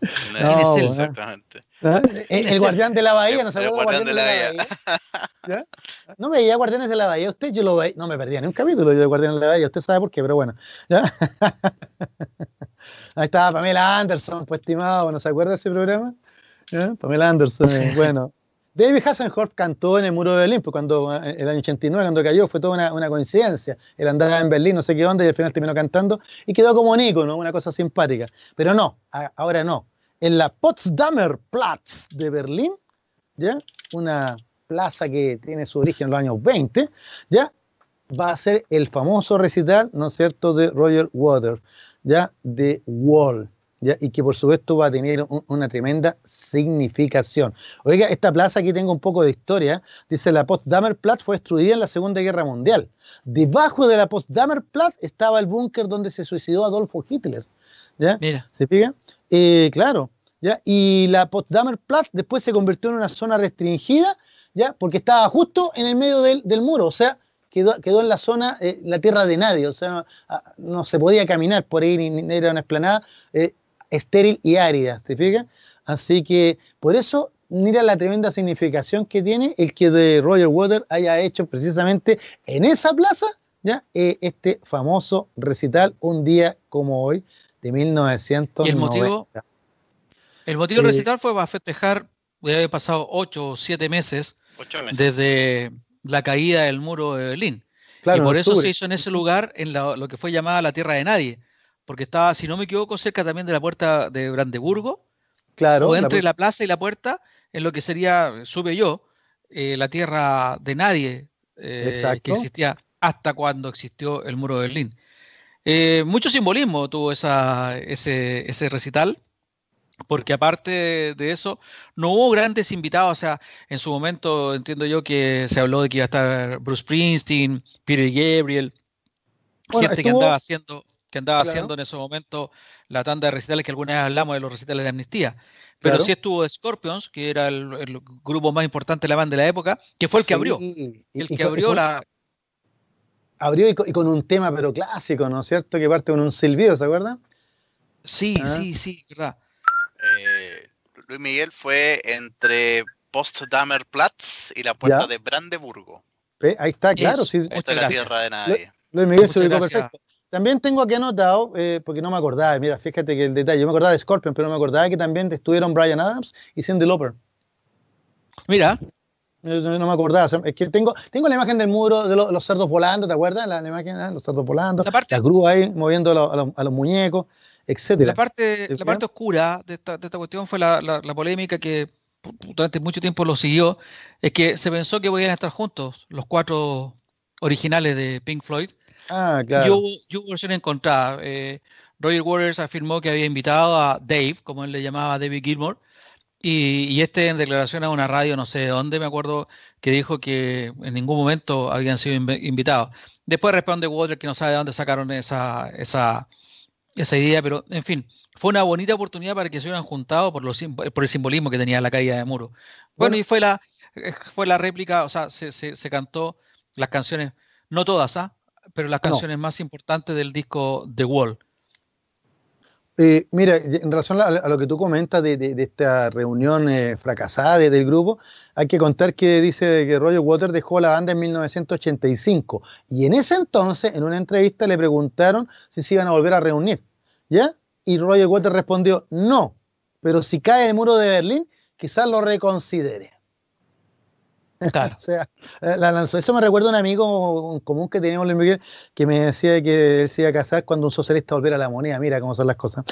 S3: ¿Quién es él exactamente?
S2: ¿Ah? El, guardián de la bahía, ¿no se acuerda? El guardián de la bahía. ¿Ya? No me veía Guardianes de la Bahía, usted yo lo veía, no me perdía ni un capítulo de Guardianes de la Bahía, usted sabe por qué, pero bueno. ¿ya? Ahí estaba Pamela Anderson, pues estimado, ¿no se acuerda de ese programa? Pamela Anderson, eh, bueno. David Hasselhoff cantó en el Muro de Berlín, pues cuando eh, el año 89, cuando cayó, fue toda una, coincidencia. Él andaba en Berlín, no sé qué onda, y al final terminó cantando y quedó como un ícono, una cosa simpática. Pero no, ahora no. En la Potsdamer Platz de Berlín, ¿ya? Una plaza que tiene su origen en los años 20, ¿ya? Va a ser el famoso recital, ¿no es cierto?, de Roger Waters, ¿ya? De Wall, y que por supuesto va a tener una tremenda significación. Oiga, esta plaza aquí tengo un poco de historia. Dice la Potsdamer Platz fue destruida en la Segunda Guerra Mundial. Debajo de la Potsdamer Platz estaba el búnker donde se suicidó Adolfo Hitler. ¿Ya? Mira. ¿Se fija? Eh, claro. ¿ya? Y la Potsdamer Platz después se convirtió en una zona restringida, ¿ya? Porque estaba justo en el medio del, muro. O sea, Quedó, quedó, en la zona, eh, la tierra de nadie, o sea, no, ah, se podía caminar por ahí, ni, era una esplanada. Eh, estéril y árida, ¿se fija? Así que por eso mira la tremenda significación que tiene el que de Roger Water haya hecho precisamente en esa plaza ya eh, este famoso recital un día como hoy de 1990. ¿Y
S1: el motivo? El motivo del eh, recital fue para festejar, ya había pasado ocho o siete meses, desde la caída del muro de Berlín. y por eso se hizo en ese lugar, en lo que fue llamada la Tierra de Nadie, porque estaba, si no me equivoco, cerca también de la puerta de Brandeburgo. Claro. O entre la, plaza y la puerta, en lo que sería, sube yo, eh, la tierra de nadie eh, que existía hasta cuando existió el muro de Berlín. Eh, mucho simbolismo tuvo esa, ese, ese recital, porque aparte de eso, no hubo grandes invitados. O sea, en su momento entiendo yo que se habló de que iba a estar Bruce Springsteen, Peter Gabriel, gente que andaba haciendo que andaba haciendo en ese momento la tanda de recitales que alguna vez hablamos de los recitales de amnistía. Pero sí estuvo Scorpions, que era el, grupo más importante de la banda de la época, que fue el que abrió. el que abrió la.
S2: Abrió y con, un tema, pero clásico, ¿no es cierto? Que parte con un silbido, ¿se acuerdan?
S1: Sí, ah. sí, sí, verdad.
S3: Eh, Luis Miguel fue entre Potsdamer Platz y la puerta de Brandeburgo.
S2: Ahí está, claro. sí.
S3: Esta es la tierra de nadie.
S2: Luis Miguel se ubicó perfecto. También tengo aquí anotado, eh, porque no me acordaba, mira, fíjate que el detalle, yo me acordaba de Scorpion, pero no me acordaba que también estuvieron Brian Adams y Cindy Lauper.
S1: Mira.
S2: no me acordaba, es que tengo, tengo la imagen del muro de los, cerdos volando, ¿te acuerdas? La, imagen de ¿eh? los cerdos volando, la, parte, grúa ahí moviendo a, los, muñecos, etcétera.
S1: La parte, la parte oscura de esta, de esta cuestión fue la, la, polémica que durante mucho tiempo lo siguió, es que se pensó que podían estar juntos los cuatro originales de Pink Floyd, Ah, claro. Yo, hubo. Eh, Roger Waters afirmó que había invitado a Dave, como él le llamaba David Gilmore, y, este en declaración a una radio, no sé de dónde, me acuerdo, que dijo que en ningún momento habían sido invitados. Después responde Waters que no sabe de dónde sacaron esa, esa, esa idea, pero en fin, fue una bonita oportunidad para que se hubieran juntado por, los, por el simbolismo que tenía la caída de muro. Bueno, y fue la, fue la réplica, o sea, se, se, se cantó las canciones, no todas, ¿ah? Pero las canciones más importantes del disco The Wall.
S2: Eh, mira, en relación a, lo que tú comentas de, esta reunión eh, fracasada del grupo, hay que contar que dice que Roger Waters dejó la banda en 1985 y en ese entonces, en una entrevista, le preguntaron si se iban a volver a reunir, ¿ya? Y Roger Waters respondió, no, pero si cae el muro de Berlín, quizás lo reconsidere. Claro. o sea, eh, la lanzó. Eso me recuerda a un amigo común que teníamos en Miguel que me decía que él se iba a casar cuando un socialista volviera a la moneda. Mira cómo son las cosas.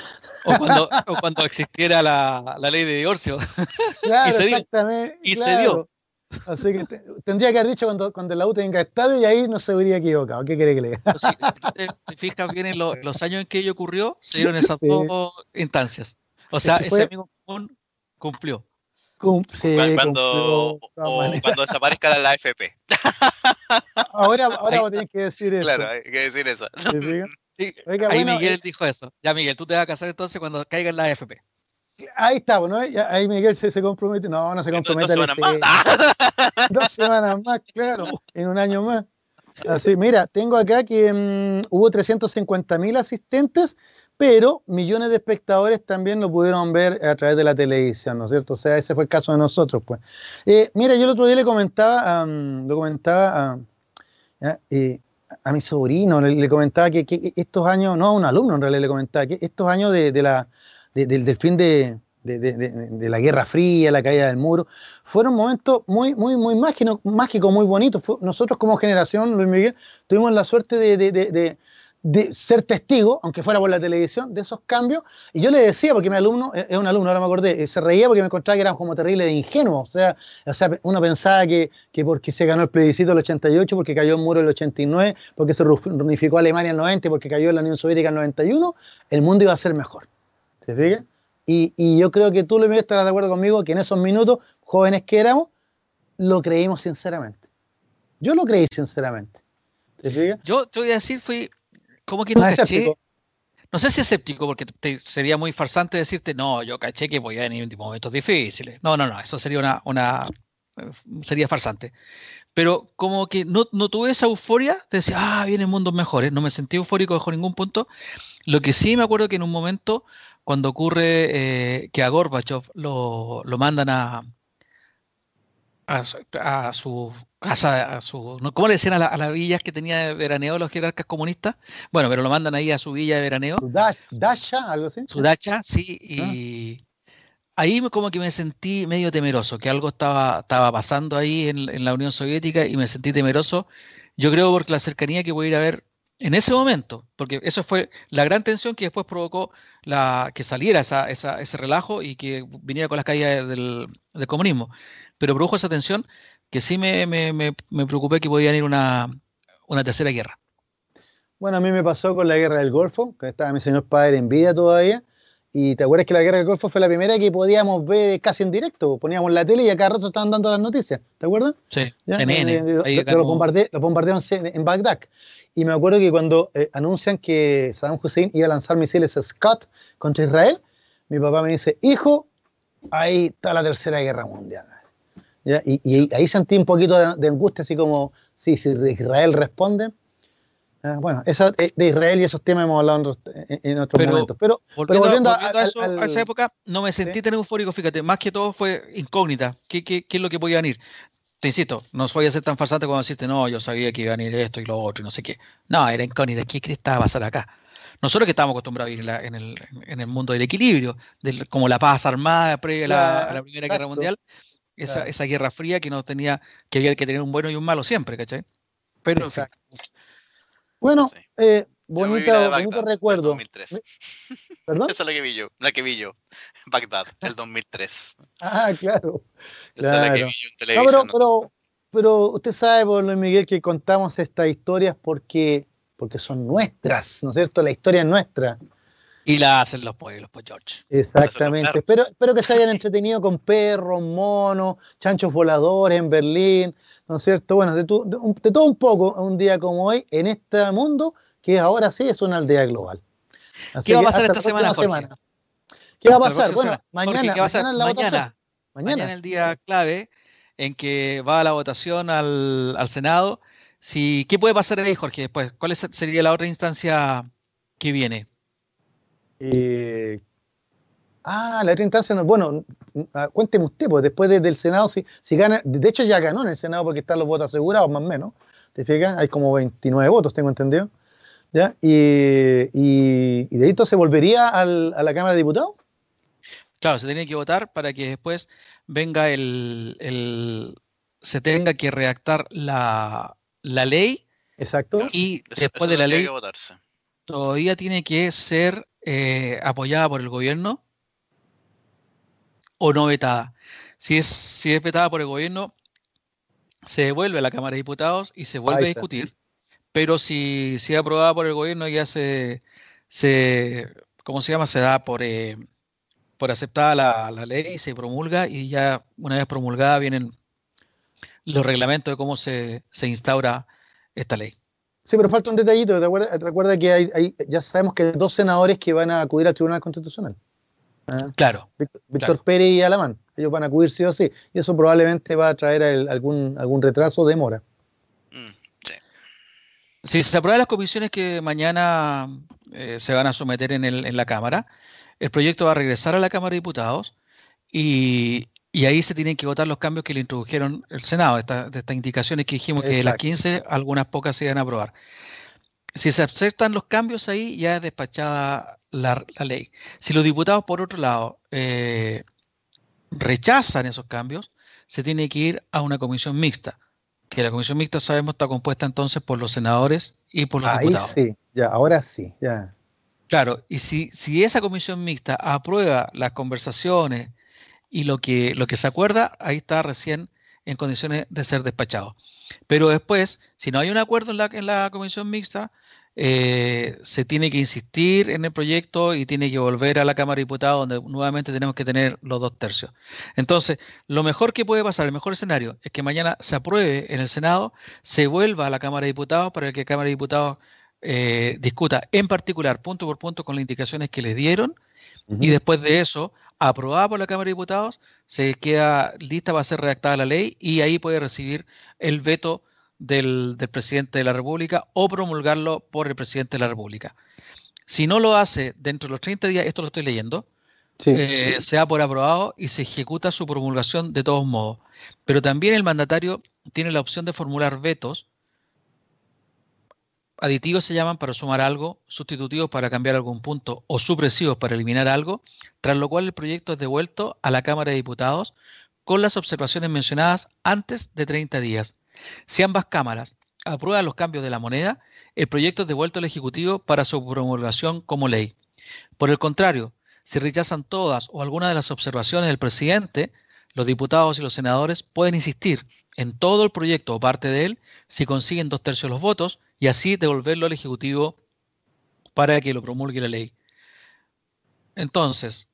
S1: O cuando, cuando existiera la, la, ley de divorcio. Claro, y se exactamente. Dio. Y se dio.
S2: Así que tendría que haber dicho cuando, cuando la U tenga estadio y ahí no se habría equivocado. ¿Qué quiere que le diga?
S1: Si te, fijas bien en los años en que ello ocurrió, se dieron esas dos instancias. O sea, ese amigo común cumplió
S3: cuando, cuando desaparezca la AFP.
S2: Ahora, ahora vos tenés que decir eso.
S3: Claro, hay que decir eso.
S1: ahí Miguel eh, dijo eso. Ya, Miguel, tú te vas a casar entonces cuando caiga en la AFP.
S2: Ahí está, ¿no? Ahí Miguel se, se, compromete. No, no se compromete. Dos semanas más. dos semanas más, claro. En un año más. Así, mira, tengo acá que mm, hubo 350 mil asistentes pero millones de espectadores también lo pudieron ver a través de la televisión, ¿no es cierto? O sea, ese fue el caso de nosotros, pues. Eh, mira, yo el otro día le comentaba, lo comentaba a, eh, a mi sobrino, le, comentaba que, estos años, no a un alumno en realidad le comentaba, que estos años de, la, del, fin de, de, la Guerra Fría, la caída del muro, fueron momentos muy, muy, muy mágicos, muy bonitos. Nosotros como generación, Luis Miguel, tuvimos la suerte de, de ser testigo, aunque fuera por la televisión, de esos cambios. Y yo le decía, porque mi alumno, es un alumno, ahora me acordé, eh, se reía porque me encontraba que era como terrible de ingenuo. O sea, o sea uno pensaba que, que porque se ganó el plebiscito el 88, porque cayó el muro el 89, porque se reunificó Alemania el 90, porque cayó la Unión Soviética el 91, el mundo iba a ser mejor. ¿Te fijas? Y, yo creo que tú, Luis estarás de acuerdo conmigo que en esos minutos, jóvenes que éramos, lo creímos sinceramente. Yo lo creí sinceramente. ¿Te fijas?
S1: Yo te voy a decir, fui como que no, caché. No sé si escéptico, porque sería muy farsante decirte, no, yo caché que voy a venir en momentos difíciles. No, no, no, eso sería una, una sería farsante. Pero como que no, no tuve esa euforia de decir, ah, vienen mundos mejores. No me sentí eufórico bajo ningún punto. Lo que sí me acuerdo que en un momento, cuando ocurre eh, que a Gorbachev lo, lo mandan a, a, su casa, a su, ¿cómo le decían a, las villas que tenía de veraneo los jerarcas comunistas? Bueno, pero lo mandan ahí a su villa de veraneo.
S2: Su dacha, algo así.
S1: Su dacha, sí, y ah. ahí como que me sentí medio temeroso, que algo estaba, estaba pasando ahí en, en, la Unión Soviética y me sentí temeroso. Yo creo por la cercanía que voy a ir a ver en ese momento, porque eso fue la gran tensión que después provocó la, que saliera esa, ese relajo y que viniera con las caídas del, comunismo. Pero produjo esa tensión que sí me, preocupé que podía ir una, una tercera guerra.
S2: Bueno, a mí me pasó con la guerra del Golfo, que estaba mi señor padre en vida todavía, y te acuerdas que la guerra del Golfo fue la primera que podíamos ver casi en directo. Poníamos la tele y a cada rato estaban dando las noticias. ¿Te acuerdas?
S1: Sí, CNN.
S2: Lo, lo, bombardearon en Bagdad. Y me acuerdo que cuando eh, anuncian que Saddam Hussein iba a lanzar misiles Scott contra Israel, mi papá me dice, hijo, ahí está la tercera guerra mundial. Y, ahí sentí un poquito de, angustia, así como, sí, si Israel responde. Bueno, eso, eh, de Israel y esos temas hemos hablado en, otros momentos. Pero,
S1: volviendo, a, esa época, no me sentí tan eufórico, fíjate, más que todo fue incógnita. ¿Qué, qué, qué es lo que podía venir? te insisto, no voy a ser tan farsante como decirte, no, yo sabía que iba a venir esto y lo otro y no sé qué. No, era incógnita, ¿qué crees que a pasar acá? Nosotros que estamos acostumbrados a vivir en, el, en el, mundo del equilibrio, como la paz armada previa a, la, Primera Guerra Mundial, esa, esa, guerra fría que no tenía, que había que tener un bueno y un malo siempre, ¿cachai?
S2: Pero, en fin. Bueno, eh, bonito, bonito recuerdo.
S3: 2003. ¿Perdón? Esa es la que vi yo, la que vi yo, Bagdad, el 2003.
S2: Ah, claro. Esa es la que vi yo en televisión. pero, pero, usted sabe, por Luis Miguel, que contamos estas historias porque, porque son nuestras, ¿no es cierto? La historia es nuestra.
S1: Y la hacen los pueblos, pues George.
S2: Exactamente. Espero, espero que se hayan entretenido con perros, monos, chanchos voladores en Berlín, ¿no es cierto? Bueno, de, de todo un poco, un día como hoy, en este mundo que ahora sí es una aldea global.
S1: ¿Qué va a pasar esta semana, Jorge?
S2: ¿Qué va a pasar? Bueno, mañana,
S1: mañana, mañana, el día clave en que va la votación al, Senado. Si, ¿Qué puede pasar ahí, Jorge, después? ¿Cuál sería la otra instancia que viene?
S2: Eh, ah, la otra instancia, bueno, ah, cuénteme usted, pues después del Senado, si, si gana, de hecho ya ganó en el Senado porque están los votos asegurados, más o menos, ¿te fijas? Hay como 29 votos, tengo entendido. ¿ya? Y, y, de ahí se volvería al, a la Cámara de Diputados.
S1: Claro, se tiene que votar para que después venga el, el se tenga que redactar la, la ley.
S2: Exacto.
S1: Y después de la ley todavía tiene que ser eh, apoyada por el gobierno o no vetada. Si es, si es vetada por el gobierno, se devuelve a la Cámara de Diputados y se vuelve a discutir pero si, si es aprobada por el gobierno ya se, se ¿cómo se llama? Se da por, eh, por aceptada la, la, ley, se promulga y ya una vez promulgada vienen los reglamentos de cómo se, se instaura esta ley.
S2: Sí, pero falta un detallito. Recuerda, que hay, ya sabemos que hay dos senadores que van a acudir al Tribunal Constitucional.
S1: ¿Ah? Claro.
S2: Víctor, Pérez y Alamán. Ellos van a acudir sí o sí. Y eso probablemente va a traer algún, algún retraso o demora.
S1: Si se aprueban las comisiones que mañana eh, se van a someter en, el, en, la Cámara, el proyecto va a regresar a la Cámara de Diputados y, ahí se tienen que votar los cambios que le introdujeron el Senado, de estas indicaciones que dijimos que de las 15, algunas pocas se iban a aprobar. Si se aceptan los cambios ahí, ya es despachada la, ley. Si los diputados, por otro lado, eh, rechazan esos cambios, se tiene que ir a una comisión mixta que la comisión mixta sabemos está compuesta entonces por los senadores y por los Ahí diputados.
S2: Sí, ya, ahora sí, ya.
S1: Claro, y si, si esa comisión mixta aprueba las conversaciones y lo que, lo que se acuerda, ahí está recién en condiciones de ser despachado. Pero después, si no hay un acuerdo en la, en la comisión mixta, eh, se tiene que insistir en el proyecto y tiene que volver a la Cámara de Diputados, donde nuevamente tenemos que tener los dos tercios. Entonces, lo mejor que puede pasar, el mejor escenario, es que mañana se apruebe en el Senado, se vuelva a la Cámara de Diputados para que la Cámara de Diputados eh, discuta en particular, punto por punto, con las indicaciones que les dieron, y después de eso, aprobada por la Cámara de Diputados, se queda lista para ser redactada la ley y ahí puede recibir el veto del, presidente de la República o promulgarlo por el presidente de la República. Si no lo hace dentro de los 30 días, esto lo estoy leyendo, eh, se da por aprobado y se ejecuta su promulgación de todos modos. Pero también el mandatario tiene la opción de formular vetos. Aditivos se llaman para sumar algo, sustitutivos para cambiar algún punto o supresivos para eliminar algo, tras lo cual el proyecto es devuelto a la Cámara de Diputados con las observaciones mencionadas antes de 30 días. Si ambas cámaras aprueban los cambios de la moneda, el proyecto es devuelto al Ejecutivo para su promulgación como ley. Por el contrario, si rechazan todas o alguna de las observaciones del presidente, los diputados y los senadores pueden insistir en todo el proyecto o parte de él si consiguen dos tercios de los votos y así devolverlo al Ejecutivo para que lo promulgue la ley. Entonces,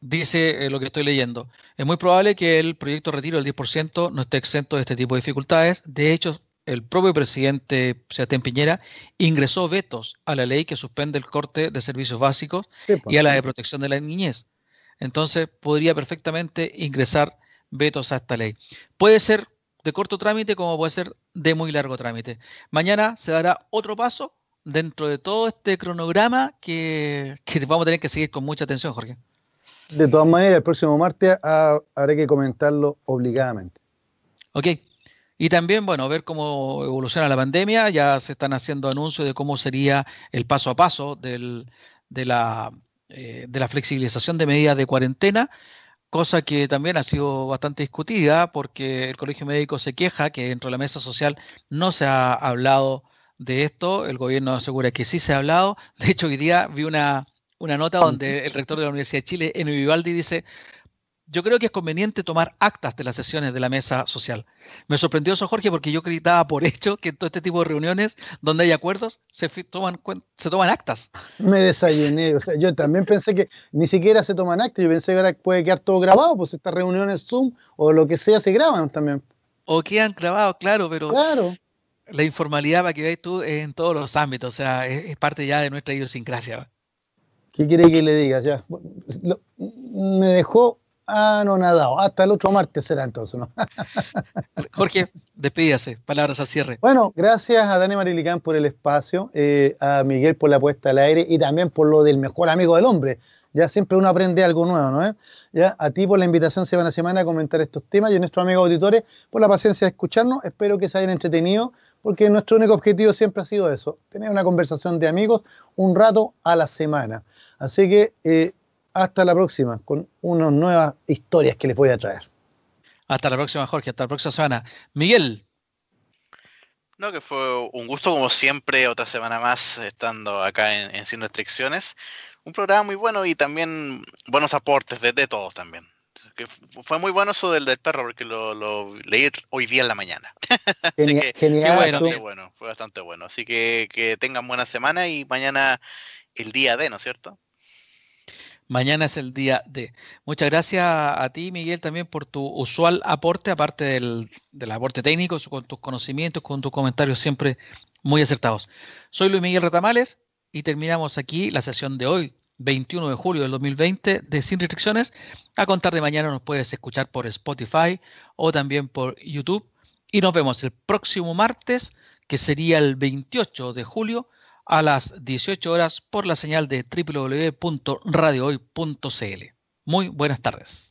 S1: dice eh, lo que estoy leyendo. Es muy probable que el proyecto retiro del 10% no esté exento de este tipo de dificultades. De hecho, el propio presidente Sebastián Piñera ingresó vetos a la ley que suspende el corte de servicios básicos pues, y a la de protección de la niñez. Entonces, podría perfectamente ingresar vetos a esta ley. Puede ser de corto trámite como puede ser de muy largo trámite. Mañana se dará otro paso dentro de todo este cronograma que, que vamos a tener que seguir con mucha atención, Jorge.
S2: De todas maneras, el próximo martes ah, habrá que comentarlo obligadamente.
S1: Ok. Y también, bueno, ver cómo evoluciona la pandemia. Ya se están haciendo anuncios de cómo sería el paso a paso de, la, eh, de la flexibilización de medidas de cuarentena, cosa que también ha sido bastante discutida porque el Colegio Médico se queja que dentro de la mesa social no se ha hablado de esto. El gobierno asegura que sí se ha hablado. De hecho, hoy día vi una, una nota donde el rector de la Universidad de Chile, Eno Vivaldi, dice, yo creo que es conveniente tomar actas de las sesiones de la mesa social. Me sorprendió eso, Jorge, porque yo gritaba por hecho que en todo este tipo de reuniones donde hay acuerdos se toman, se toman actas.
S2: Me desayuné. yo también pensé que ni siquiera se toman actas. Yo pensé que ahora puede quedar todo grabado, pues estas reuniones Zoom o lo que sea se graban también.
S1: O quedan grabados, claro, pero claro. la informalidad, para que veáis tú, es en todos los ámbitos. O sea, es parte ya de nuestra idiosincrasia.
S2: ¿Qué quiere que le diga? Ya, me dejó anonadado. Hasta el otro martes será entonces, ¿no?
S1: Jorge, despídase. Palabras al cierre.
S2: Bueno, gracias a Dani Marilicán por el espacio, eh, a Miguel por la puesta al aire y también por lo del mejor amigo del hombre. Ya siempre uno aprende algo nuevo, ¿no? Ya a ti por la invitación semana a semana a comentar estos temas y a nuestros amigos auditores por la paciencia de escucharnos. Espero que se hayan entretenido porque nuestro único objetivo siempre ha sido eso, tener una conversación de amigos un rato a la semana. Así que eh, hasta la próxima con unas nuevas historias que les voy a traer.
S1: Hasta la próxima, Jorge. Hasta la próxima semana. Miguel.
S3: No, que fue un gusto como siempre, otra semana más estando acá en, Sin Restricciones. Un programa muy bueno y también buenos aportes de, todos también. Que fue muy bueno eso del, del perro porque lo, leí hoy día en la mañana. Así que, genial, bueno, fue bastante bueno. Así que que tengan buena semana y mañana el día de, ¿no es cierto?
S1: Mañana es el día de. Muchas gracias a ti, Miguel, también por tu usual aporte, aparte del, aporte técnico, con tus conocimientos, con tus comentarios siempre muy acertados. Soy Luis Miguel Retamales y terminamos aquí la sesión de hoy, 21 de julio del 2020, de Sin Restricciones. A contar de mañana nos puedes escuchar por Spotify o también por YouTube. Y nos vemos el próximo martes, que sería el 28 de julio a las 18 horas por la señal de www.radiohoy.cl. Muy buenas tardes.